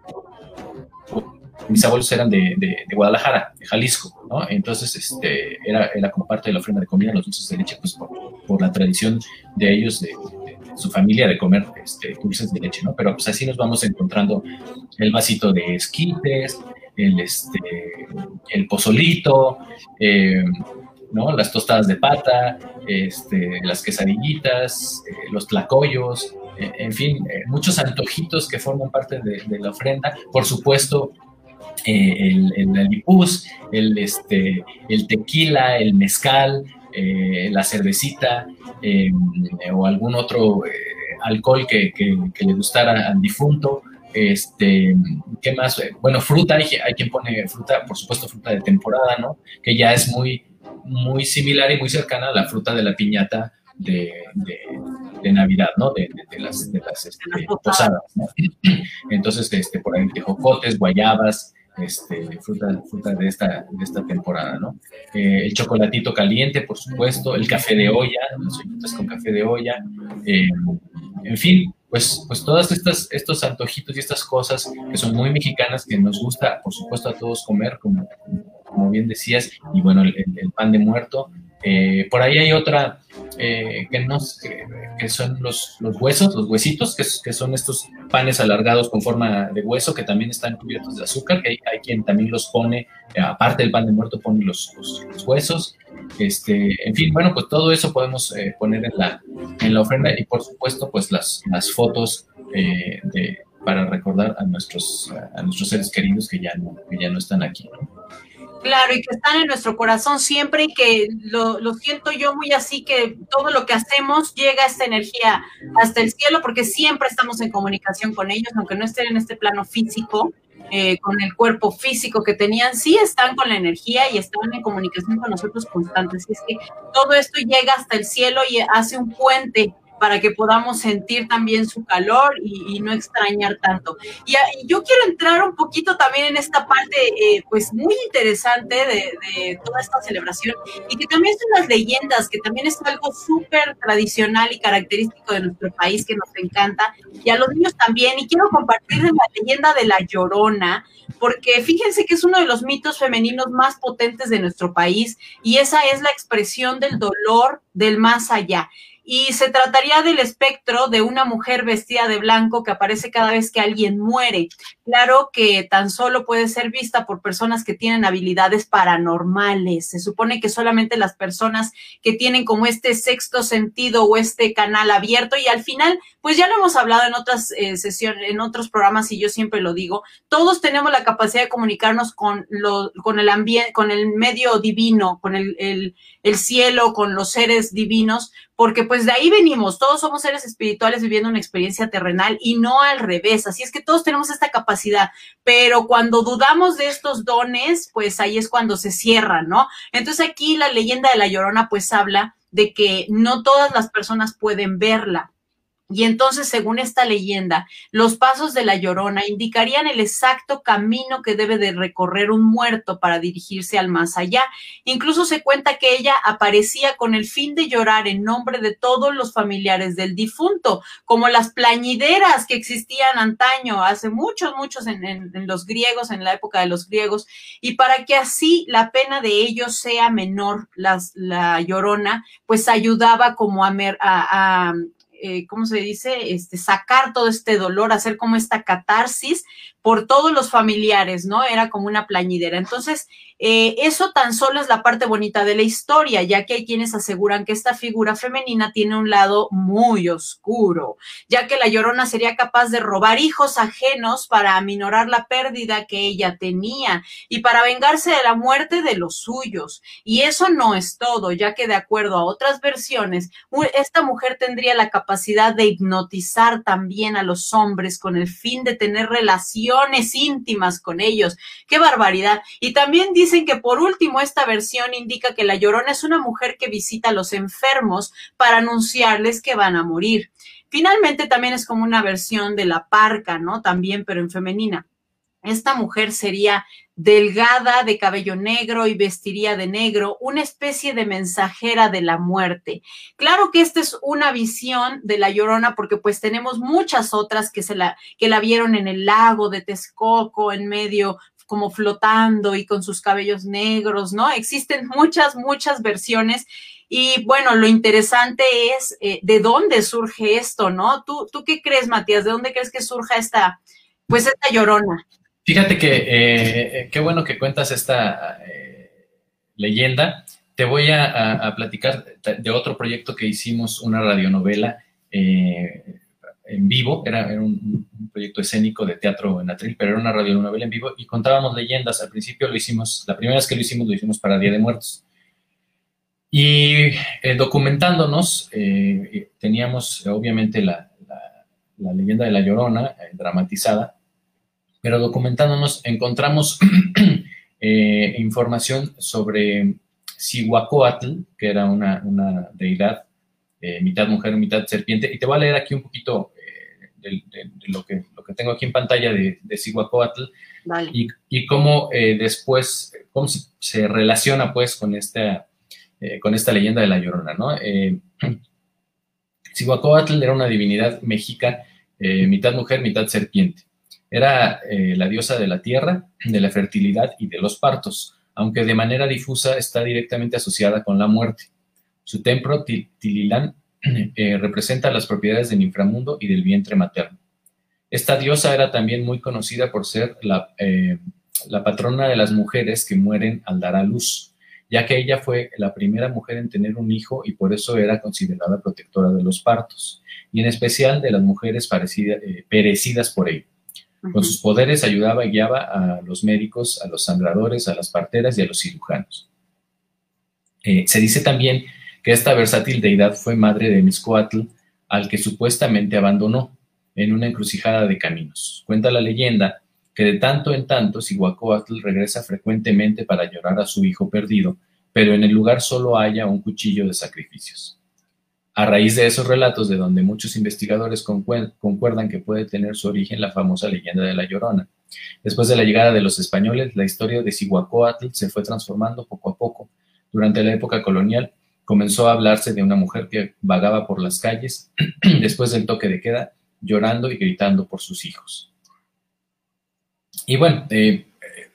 mis abuelos eran de, Guadalajara, de Jalisco, ¿no? Entonces, este, era, era como parte de la ofrenda de comida, los dulces de leche, pues por, por la tradición de ellos de, su familia de comer este, dulces de leche, ¿no? Pero pues así nos vamos encontrando el vasito de esquites, el, este, el pozolito, eh, ¿no? Las tostadas de pata, este, las quesadillitas, eh, los tlacoyos, eh, en fin, muchos antojitos que forman parte de, la ofrenda. Por supuesto, el, el el, este, el tequila, el mezcal, eh, la cervecita eh, o algún otro eh, alcohol que, le gustara al difunto. Este, ¿qué más? Bueno, fruta, hay, quien pone fruta, por supuesto, fruta de temporada, ¿no? Que ya es muy, muy similar y muy cercana a la fruta de la piñata de, Navidad, ¿no? De, las, de las este, posadas, Entonces, este, por ahí, tejocotes, guayabas, este, fruta, fruta de, esta, de esta temporada, ¿no? Eh, el chocolatito caliente, por supuesto, el café de olla, las ollitas con café de olla, eh, en fin, pues, pues todas estas, estos antojitos y estas cosas que son muy mexicanas, que nos gusta, por supuesto, a todos comer, como, como bien decías, y bueno, el, pan de muerto. Eh, por ahí hay otra que, no, que, son los, los, huesos, los huesitos, que, que, son estos panes alargados con forma de hueso que también están cubiertos de azúcar, que hay, hay quien también los pone, aparte del pan de muerto, pone los, los, huesos. Este, en fin, bueno, pues todo eso podemos poner en la, en la ofrenda y por supuesto, pues las, las fotos de, para recordar a nuestros, a nuestros seres queridos que ya no, que ya no están aquí. Claro, y que están en nuestro corazón siempre y que lo, lo, siento yo muy así, que todo lo que hacemos llega esta energía hasta el cielo, porque siempre estamos en comunicación con ellos, aunque no estén en este plano físico, eh, con el cuerpo físico que tenían, sí están con la energía y están en comunicación con nosotros constantes. Y es que todo esto llega hasta el cielo y hace un puente para que podamos sentir también su calor y, no extrañar tanto. Y, yo quiero entrar un poquito también en esta parte, eh, pues muy interesante de, toda esta celebración y que también son las leyendas, que también es algo súper tradicional y característico de nuestro país que nos encanta y a los niños también. Y quiero compartirles la leyenda de la Llorona, porque fíjense que es uno de los mitos femeninos más potentes de nuestro país y esa es la expresión del dolor del más allá y se trataría del espectro de una mujer vestida de blanco que aparece cada vez que alguien muere. Claro que tan solo puede ser vista por personas que tienen habilidades paranormales. Se supone que solamente las personas que tienen como este sexto sentido o este canal abierto y al final, pues ya lo hemos hablado en otras eh, sesiones, en otros programas y yo siempre lo digo, todos tenemos la capacidad de comunicarnos con, lo, con el ambiente, con el medio divino, con el, el, el cielo, con los seres divinos, porque pues de ahí venimos, todos somos seres espirituales viviendo una experiencia terrenal y no al revés, así es que todos tenemos esta capacidad, pero cuando dudamos de estos dones, pues ahí es cuando se cierran, ¿no? Entonces aquí la leyenda de la Llorona pues habla de que no todas las personas pueden verla, y entonces, según esta leyenda, los pasos de la llorona indicarían el exacto camino que debe de recorrer un muerto para dirigirse al más allá. Incluso se cuenta que ella aparecía con el fin de llorar en nombre de todos los familiares del difunto, como las plañideras que existían antaño, hace muchos, muchos en, los griegos, en la época de los griegos, y para que así la pena de ellos sea menor, las, la llorona, pues ayudaba como a, a, a eh, ¿cómo se dice? Este, sacar todo este dolor, hacer como esta catarsis por todos los familiares, ¿no? Era como una plañidera. Entonces, eh, eso tan solo es la parte bonita de la historia, ya que hay quienes aseguran que esta figura femenina tiene un lado muy oscuro, ya que la llorona sería capaz de robar hijos ajenos para aminorar la pérdida que ella tenía y para vengarse de la muerte de los suyos. Y eso no es todo, ya que de acuerdo a otras versiones, esta mujer tendría la capacidad de hipnotizar también a los hombres con el fin de tener íntimas con ellos. ¡Qué barbaridad! Y también dice Dicen que por último esta versión indica que la llorona es una mujer que visita a los enfermos para anunciarles que van a morir. Finalmente también es como una versión de la parca, ¿no? También, pero en femenina. Esta mujer sería delgada, de cabello negro y vestiría de negro, una especie de mensajera de la muerte. Claro que esta es una visión de la Llorona porque pues tenemos muchas otras que se la que la vieron en el lago de Texcoco en medio como flotando y con sus cabellos negros, ¿no? Existen muchas, muchas versiones. Y bueno, lo interesante es eh, de dónde surge esto, ¿no? ¿Tú, ¿Tú qué crees, Matías? ¿De dónde crees que surja esta, pues esta llorona? Fíjate que eh, qué bueno que cuentas esta eh, leyenda. Te voy a, platicar de otro proyecto que hicimos, una radionovela en vivo, era, un, proyecto escénico de teatro en atril, pero era una radionovela en vivo y contábamos leyendas. Al principio lo hicimos, la primera vez que lo hicimos, lo hicimos para Día de Muertos. Y eh, documentándonos, eh, teníamos obviamente la, leyenda de la Llorona eh, dramatizada, pero documentándonos encontramos información sobre Cihuacóatl, que era una, una deidad mitad mujer, mitad serpiente, y te voy a leer aquí un poquito de, lo, que, lo que tengo aquí en pantalla de, de y, y, cómo eh, después, cómo se, relaciona pues con esta, eh, con esta leyenda de la Llorona, ¿no? Eh, era una divinidad mexica, eh, mitad mujer, mitad serpiente. Era la diosa de la tierra, de la fertilidad y de los partos, aunque de manera difusa está directamente asociada con la muerte. Su templo, Tililán, eh, representa las propiedades del inframundo y del vientre materno. Esta diosa era también muy conocida por ser la, eh, la patrona de las mujeres que mueren al dar a luz, ya que ella fue la primera mujer en tener un hijo y por eso era considerada protectora de los partos, y en especial de las mujeres eh, perecidas por ello. Con sus poderes ayudaba y guiaba a los médicos, a los sangradores, a las parteras y a los cirujanos. se dice también que esta versátil deidad fue madre de Miscoatl, al que supuestamente abandonó en una encrucijada de caminos. Cuenta la leyenda que de tanto en tanto Cihuacóatl regresa frecuentemente para llorar a su hijo perdido, pero en el lugar solo haya un cuchillo de sacrificios. A raíz de esos relatos, de donde muchos investigadores concuerdan que puede tener su origen la famosa leyenda de la Llorona. Después de la llegada de los españoles, la historia de Cihuacóatl se fue transformando poco a poco. Durante la época colonial, comenzó a hablarse de una mujer que vagaba por las calles después del toque de queda, llorando y gritando por sus hijos. Y bueno, eh,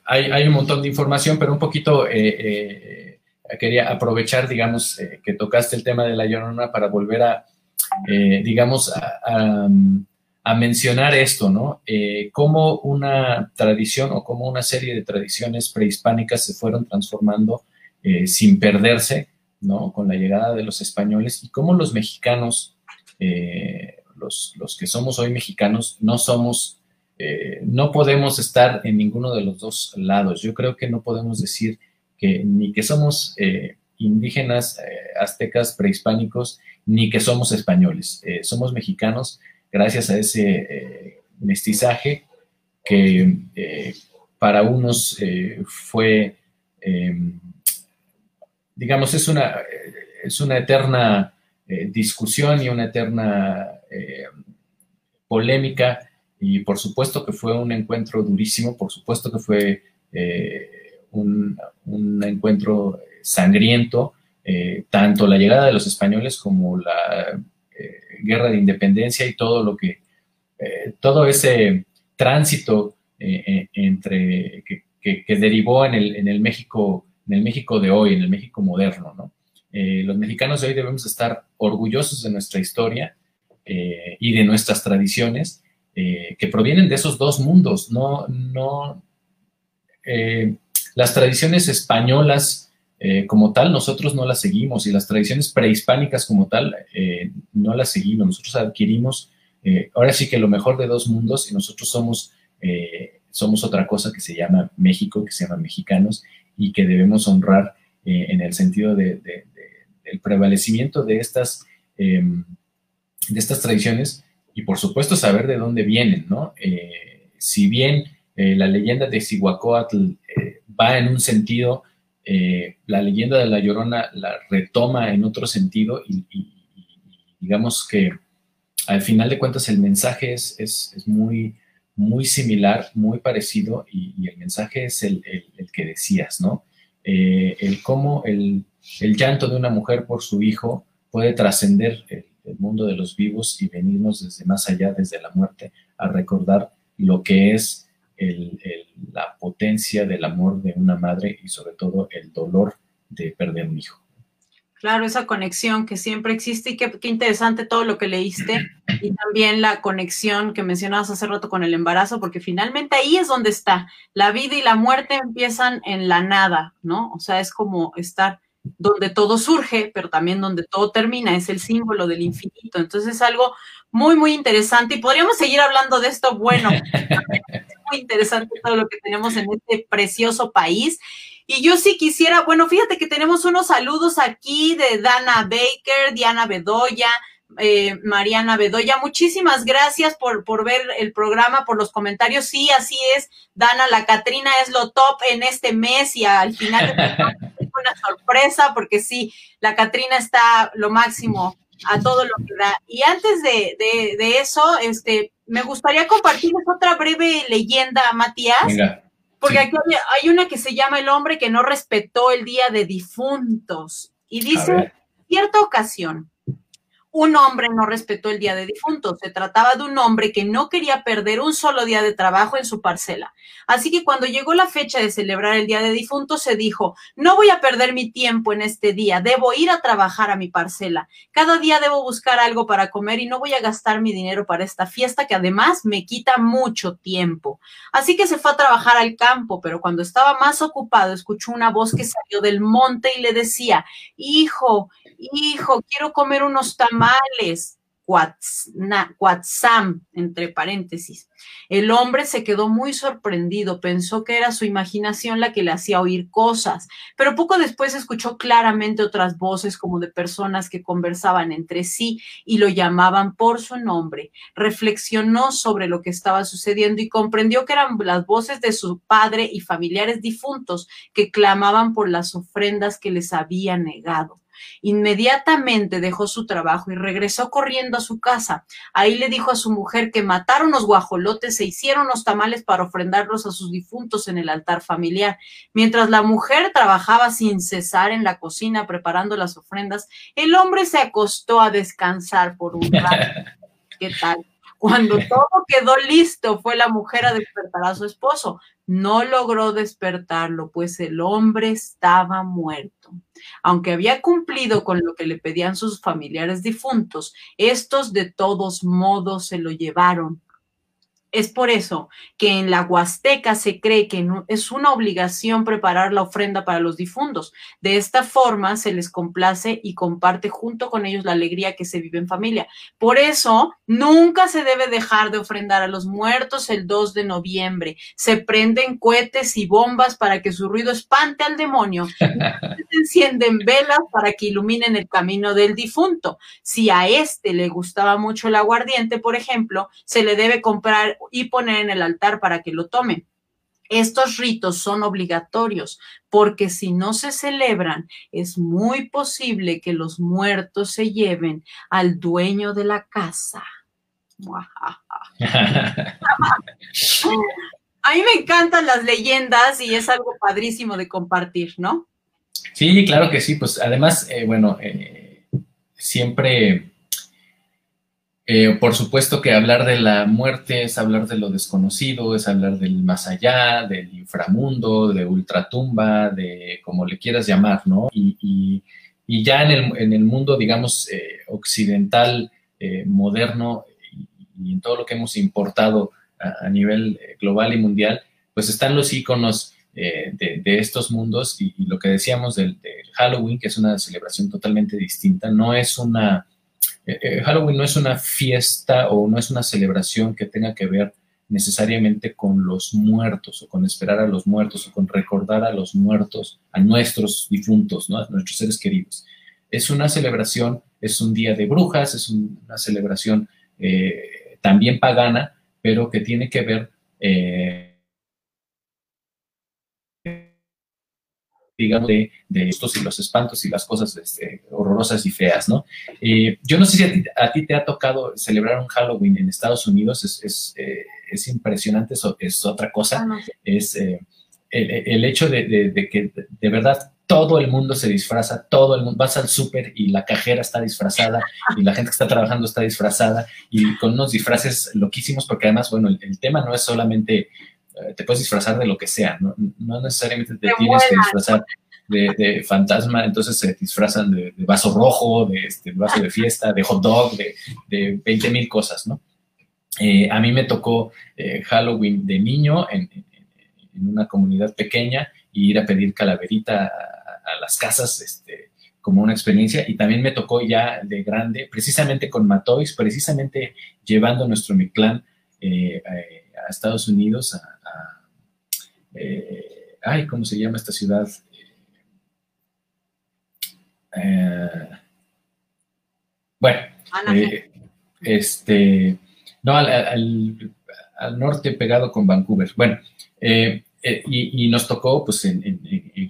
hay, un montón de información, pero un poquito eh, eh, quería aprovechar, digamos, que tocaste el tema de la llorona para volver a, digamos, a, mencionar esto, ¿no? Eh, cómo una tradición o cómo una serie de tradiciones prehispánicas se fueron transformando eh, sin perderse, ¿no? Con la llegada de los españoles y cómo los mexicanos, eh, los, los, que somos hoy mexicanos, no somos, no podemos estar en ninguno de los dos lados. Yo creo que no podemos decir que ni que somos indígenas, aztecas, prehispánicos, ni que somos españoles. somos mexicanos gracias a ese eh, mestizaje que eh, para unos eh, fue, em, digamos, es una, es una eterna discusión y una eterna polémica y por supuesto que fue un encuentro durísimo, por supuesto que fue un, un, encuentro sangriento, tanto la llegada de los españoles como la guerra de independencia y todo lo que, eh, todo ese tránsito eh, eh, entre, que, derivó en el, en el, México, en el México de hoy, en el México moderno, ¿no? los mexicanos de hoy debemos estar orgullosos de nuestra historia y de nuestras tradiciones que provienen de esos dos mundos, no, no, las tradiciones españolas eh, como tal, nosotros no las seguimos y las tradiciones prehispánicas como tal eh, no las seguimos. Nosotros adquirimos, eh, ahora sí que lo mejor de dos mundos y nosotros somos, somos otra cosa que se llama México, que se llama mexicanos y que debemos honrar en el sentido de, del prevalecimiento de estas, em, de estas tradiciones y por supuesto saber de dónde vienen, ¿no? si bien la leyenda de Cihuacóatl va en un sentido eh, la leyenda de la Llorona la retoma en otro sentido y, digamos que al final de cuentas el mensaje es, es, muy, muy similar, muy parecido y, el mensaje es el, que decías, ¿no? Eh, el cómo el, llanto de una mujer por su hijo puede trascender el, mundo de los vivos y venirnos desde más allá, desde la muerte, a recordar lo que es la potencia del amor de una madre y sobre todo el dolor de perder un hijo. Claro, esa conexión que siempre existe y qué, interesante todo lo que leíste y también la conexión que mencionabas hace rato con el embarazo, porque finalmente ahí es donde está. La vida y la muerte empiezan en la nada, ¿no? O sea, es como estar donde todo surge, pero también donde todo termina, es el símbolo del infinito. Entonces es algo muy, muy interesante y podríamos seguir hablando de esto. Bueno, interesante todo lo que tenemos en este precioso país. Y yo sí quisiera, bueno, fíjate que tenemos unos saludos aquí de Dana Baker, Diana Bedoya, eh, Mariana Bedoya. Muchísimas gracias por, por ver el programa, por los comentarios. Sí, así es. Dana, la Catrina es lo top en este mes y al final es una sorpresa porque sí, la Catrina está lo máximo a todo lo que da. Y antes de, eso, este, me gustaría compartirles otra breve leyenda, Matías. Porque aquí hay, una que se llama El hombre que no respetó el día de difuntos. Y dice, cierta ocasión, un hombre no respetó el día de difuntos. Se trataba de un hombre que no quería perder un solo día de trabajo en su parcela. Así que cuando llegó la fecha de celebrar el día de difuntos, se dijo, no voy a perder mi tiempo en este día, debo ir a trabajar a mi parcela. Cada día debo buscar algo para comer y no voy a gastar mi dinero para esta fiesta que además me quita mucho tiempo. Así que se fue a trabajar al campo, pero cuando estaba más ocupado, escuchó una voz que salió del monte y le decía, hijo, hijo, quiero comer unos tamales. Quatsam, entre paréntesis. El hombre se quedó muy sorprendido, pensó que era su imaginación la que le hacía oír cosas, pero poco después escuchó claramente otras voces como de personas que conversaban entre sí y lo llamaban por su nombre. Reflexionó sobre lo que estaba sucediendo y comprendió que eran las voces de su padre y familiares difuntos que clamaban por las ofrendas que les había negado. Inmediatamente dejó su trabajo y regresó corriendo a su casa. Ahí le dijo a su mujer que mataron los guajolotes e hicieron los tamales para ofrendarlos a sus difuntos en el altar familiar. Mientras la mujer trabajaba sin cesar en la cocina preparando las ofrendas, el hombre se acostó a descansar por un rato. ¿Qué tal? Cuando todo quedó listo, fue la mujer a despertar a su esposo. No logró despertarlo, pues el hombre estaba muerto. Aunque había cumplido con lo que le pedían sus familiares difuntos, estos de todos modos se lo llevaron es por eso que en la Huasteca se cree que es una obligación preparar la ofrenda para los difuntos. De esta forma se les complace y comparte junto con ellos la alegría que se vive en familia. Por eso nunca se debe dejar de ofrendar a los muertos el 2 de noviembre. Se prenden cohetes y bombas para que su ruido espante al demonio. se encienden velas para que iluminen el camino del difunto. Si a este le gustaba mucho el aguardiente, por ejemplo, se le debe comprar y poner en el altar para que lo tome. Estos ritos son obligatorios porque si no se celebran, es muy posible que los muertos se lleven al dueño de la casa. A mí me encantan las leyendas y es algo padrísimo de compartir, ¿no? Sí, claro que sí. Pues además, eh, bueno, eh, siempre eh, por supuesto que hablar de la muerte es hablar de lo desconocido, es hablar del más allá, del inframundo, de ultratumba, de como le quieras llamar, ¿no? Y, ya en el, mundo, digamos, eh, occidental, eh, moderno, y, en todo lo que hemos importado a, nivel global y mundial, pues están los iconos de, estos mundos y, lo que decíamos del Halloween, que es una celebración totalmente distinta, no es una eh, eh, Halloween no es una fiesta o no es una celebración que tenga que ver necesariamente con los muertos o con esperar a los muertos o con recordar a los muertos, a nuestros difuntos, ¿no? a nuestros seres queridos. Es una celebración, es un día de brujas, es una celebración eh, también pagana, pero que tiene que ver digamos, de, estos y los espantos y las cosas este, horrorosas y feas, ¿no? Eh, yo no sé si a ti, te ha tocado celebrar un Halloween en Estados Unidos, es, es, eh, impresionante, eso es otra cosa, ah, es eh, el, hecho de, que de verdad todo el mundo se disfraza, todo el mundo, vas al súper y la cajera está disfrazada y la gente que está trabajando está disfrazada y con unos disfraces loquísimos porque además, bueno, el tema no es solamente te puedes disfrazar de lo que sea, no, necesariamente te, tienes que disfrazar de, fantasma, entonces se disfrazan de, vaso rojo, de, este, vaso de fiesta, de hot dog, de, de 20 mil cosas, ¿no? Eh, a mí me tocó eh, Halloween de niño en, una comunidad pequeña y ir a pedir calaverita a, las casas, este, como una experiencia. Y también me tocó ya de grande, precisamente con Matois, precisamente llevando nuestro Mictlán a Estados Unidos, a, eh, ay, ¿cómo se llama esta ciudad? Eh, bueno, eh, este, no, al, norte pegado con Vancouver. Bueno, y, nos tocó, pues, en,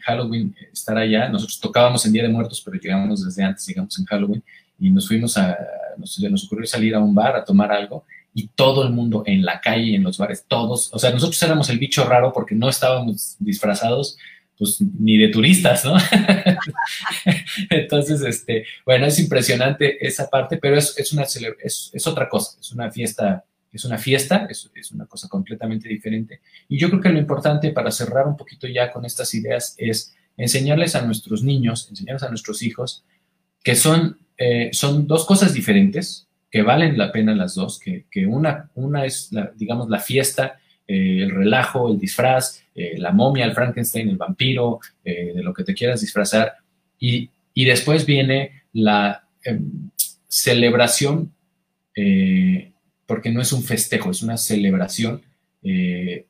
Halloween estar allá. Nosotros tocábamos en Día de Muertos, pero llegamos desde antes, llegamos en Halloween, y nos fuimos a, nos, nos ocurrió salir a un bar a tomar algo, y todo el mundo en la calle, en los bares, todos, o sea, nosotros éramos el bicho raro porque no estábamos disfrazados, pues ni de turistas, ¿no? Entonces, este, bueno, es impresionante esa parte, pero es, es una es, es, otra cosa, es una fiesta, es una fiesta, es, es una cosa completamente diferente. Y yo creo que lo importante para cerrar un poquito ya con estas ideas es enseñarles a nuestros niños, enseñarles a nuestros hijos que son, eh, son dos cosas diferentes, que valen la pena las dos, que, una, una es, la, digamos, la fiesta, eh, el relajo, el disfraz, eh, la momia, el Frankenstein, el vampiro, eh, de lo que te quieras disfrazar, y, después viene la em, celebración, porque no es un festejo, es una celebración de,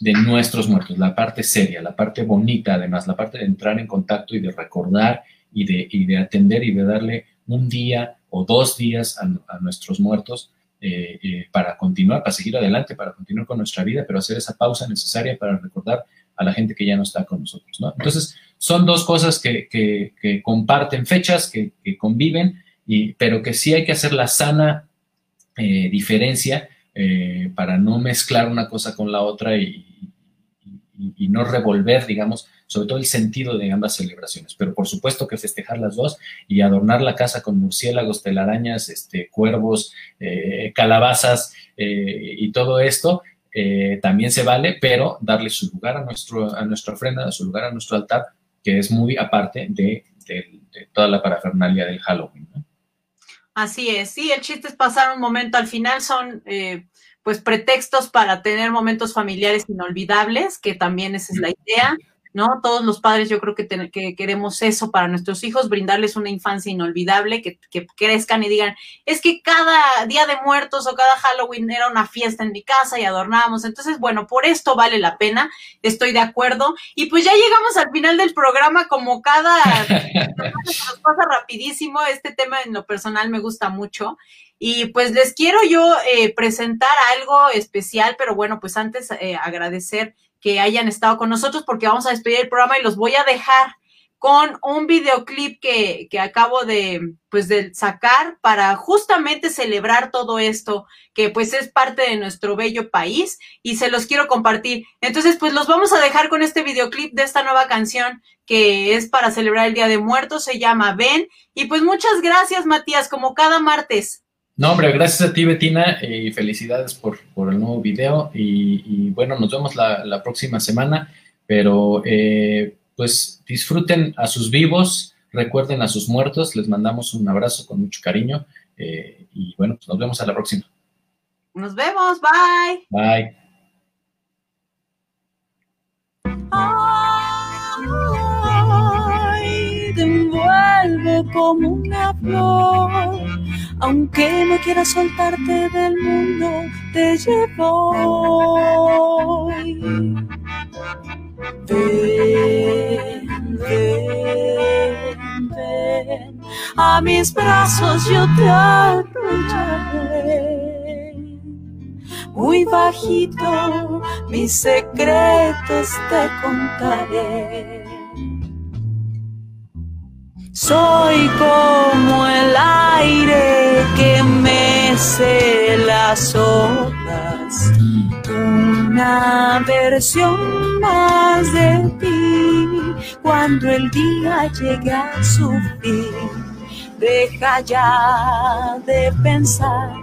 de nuestros muertos, la parte seria, la parte bonita, además, la parte de entrar en contacto y de recordar y de, y de atender y de darle un día o dos días a, nuestros muertos eh, eh, para continuar, para seguir adelante, para continuar con nuestra vida, pero hacer esa pausa necesaria para recordar a la gente que ya no está con nosotros. ¿no? Entonces, son dos cosas que, comparten fechas, que, conviven, y, pero que sí hay que hacer la sana eh, diferencia para no mezclar una cosa con la otra y, no revolver, digamos, sobre todo el sentido de ambas celebraciones. Pero por supuesto que festejar las dos y adornar la casa con murciélagos, telarañas, este, cuervos, eh, calabazas eh, y todo esto. Eh, también se vale, pero darle su lugar a, nuestro, a nuestra ofrenda, su lugar a nuestro altar, que es muy aparte de, toda la parafernalia del Halloween. Así es, sí, el chiste es pasar un momento, al final son pues pretextos para tener momentos familiares inolvidables, que también esa es la idea. ¿No? Todos los padres yo creo que, que, queremos eso para nuestros hijos, brindarles una infancia inolvidable, que, que, crezcan y digan, es que cada día de muertos o cada Halloween era una fiesta en mi casa y adornábamos. Entonces, bueno, por esto vale la pena, estoy de acuerdo. Y pues ya llegamos al final del programa, como cada... nos pasa rapidísimo, este tema en lo personal me gusta mucho. Y pues les quiero yo eh, presentar algo especial, pero bueno, pues antes eh, agradecer que hayan estado con nosotros porque vamos a despedir el programa y los voy a dejar con un videoclip que, que acabo de, pues, de sacar para justamente celebrar todo esto, que pues es parte de nuestro bello país y se los quiero compartir. Entonces, pues los vamos a dejar con este videoclip de esta nueva canción que es para celebrar el Día de Muertos, se llama Ven. Y pues muchas gracias, Matías, como cada martes. No, hombre, gracias a ti, Betina, y felicidades por, el nuevo video. Y, bueno, nos vemos la, próxima semana, pero eh, pues disfruten a sus vivos, recuerden a sus muertos, les mandamos un abrazo con mucho cariño eh, y bueno, pues nos vemos a la próxima. Nos vemos, bye. Bye. como una flor aunque no quiera soltarte del mundo, te llevo. Ven, ven, ven, a mis brazos yo te arrullaré. Muy bajito, mis secretos te contaré. Soy como el aire que mece las hojas, una versión más de ti cuando el día llega a su fin. Deja ya de pensar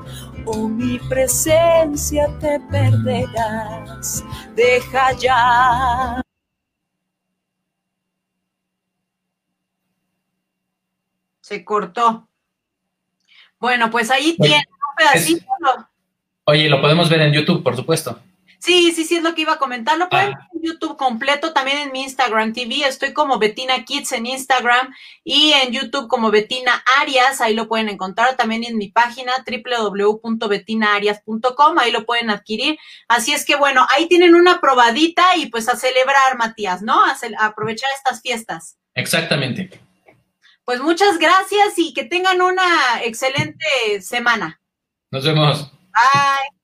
o mi presencia te perderás. Deja ya Se cortó. Bueno, pues ahí tiene un pedacito. oye, lo podemos ver en YouTube, por supuesto. Sí, sí, sí, es lo que iba a comentar. Lo pueden ah. ver en YouTube completo, también en mi Instagram TV. Estoy como Betina Kids en Instagram y en YouTube como Betina Arias. Ahí lo pueden encontrar también en mi página www.betinaarias.com. Ahí lo pueden adquirir. Así es que, bueno, ahí tienen una probadita y pues a celebrar, Matías, ¿no? a aprovechar estas fiestas. Exactamente. Pues muchas gracias y que tengan una excelente semana. Nos vemos. Bye.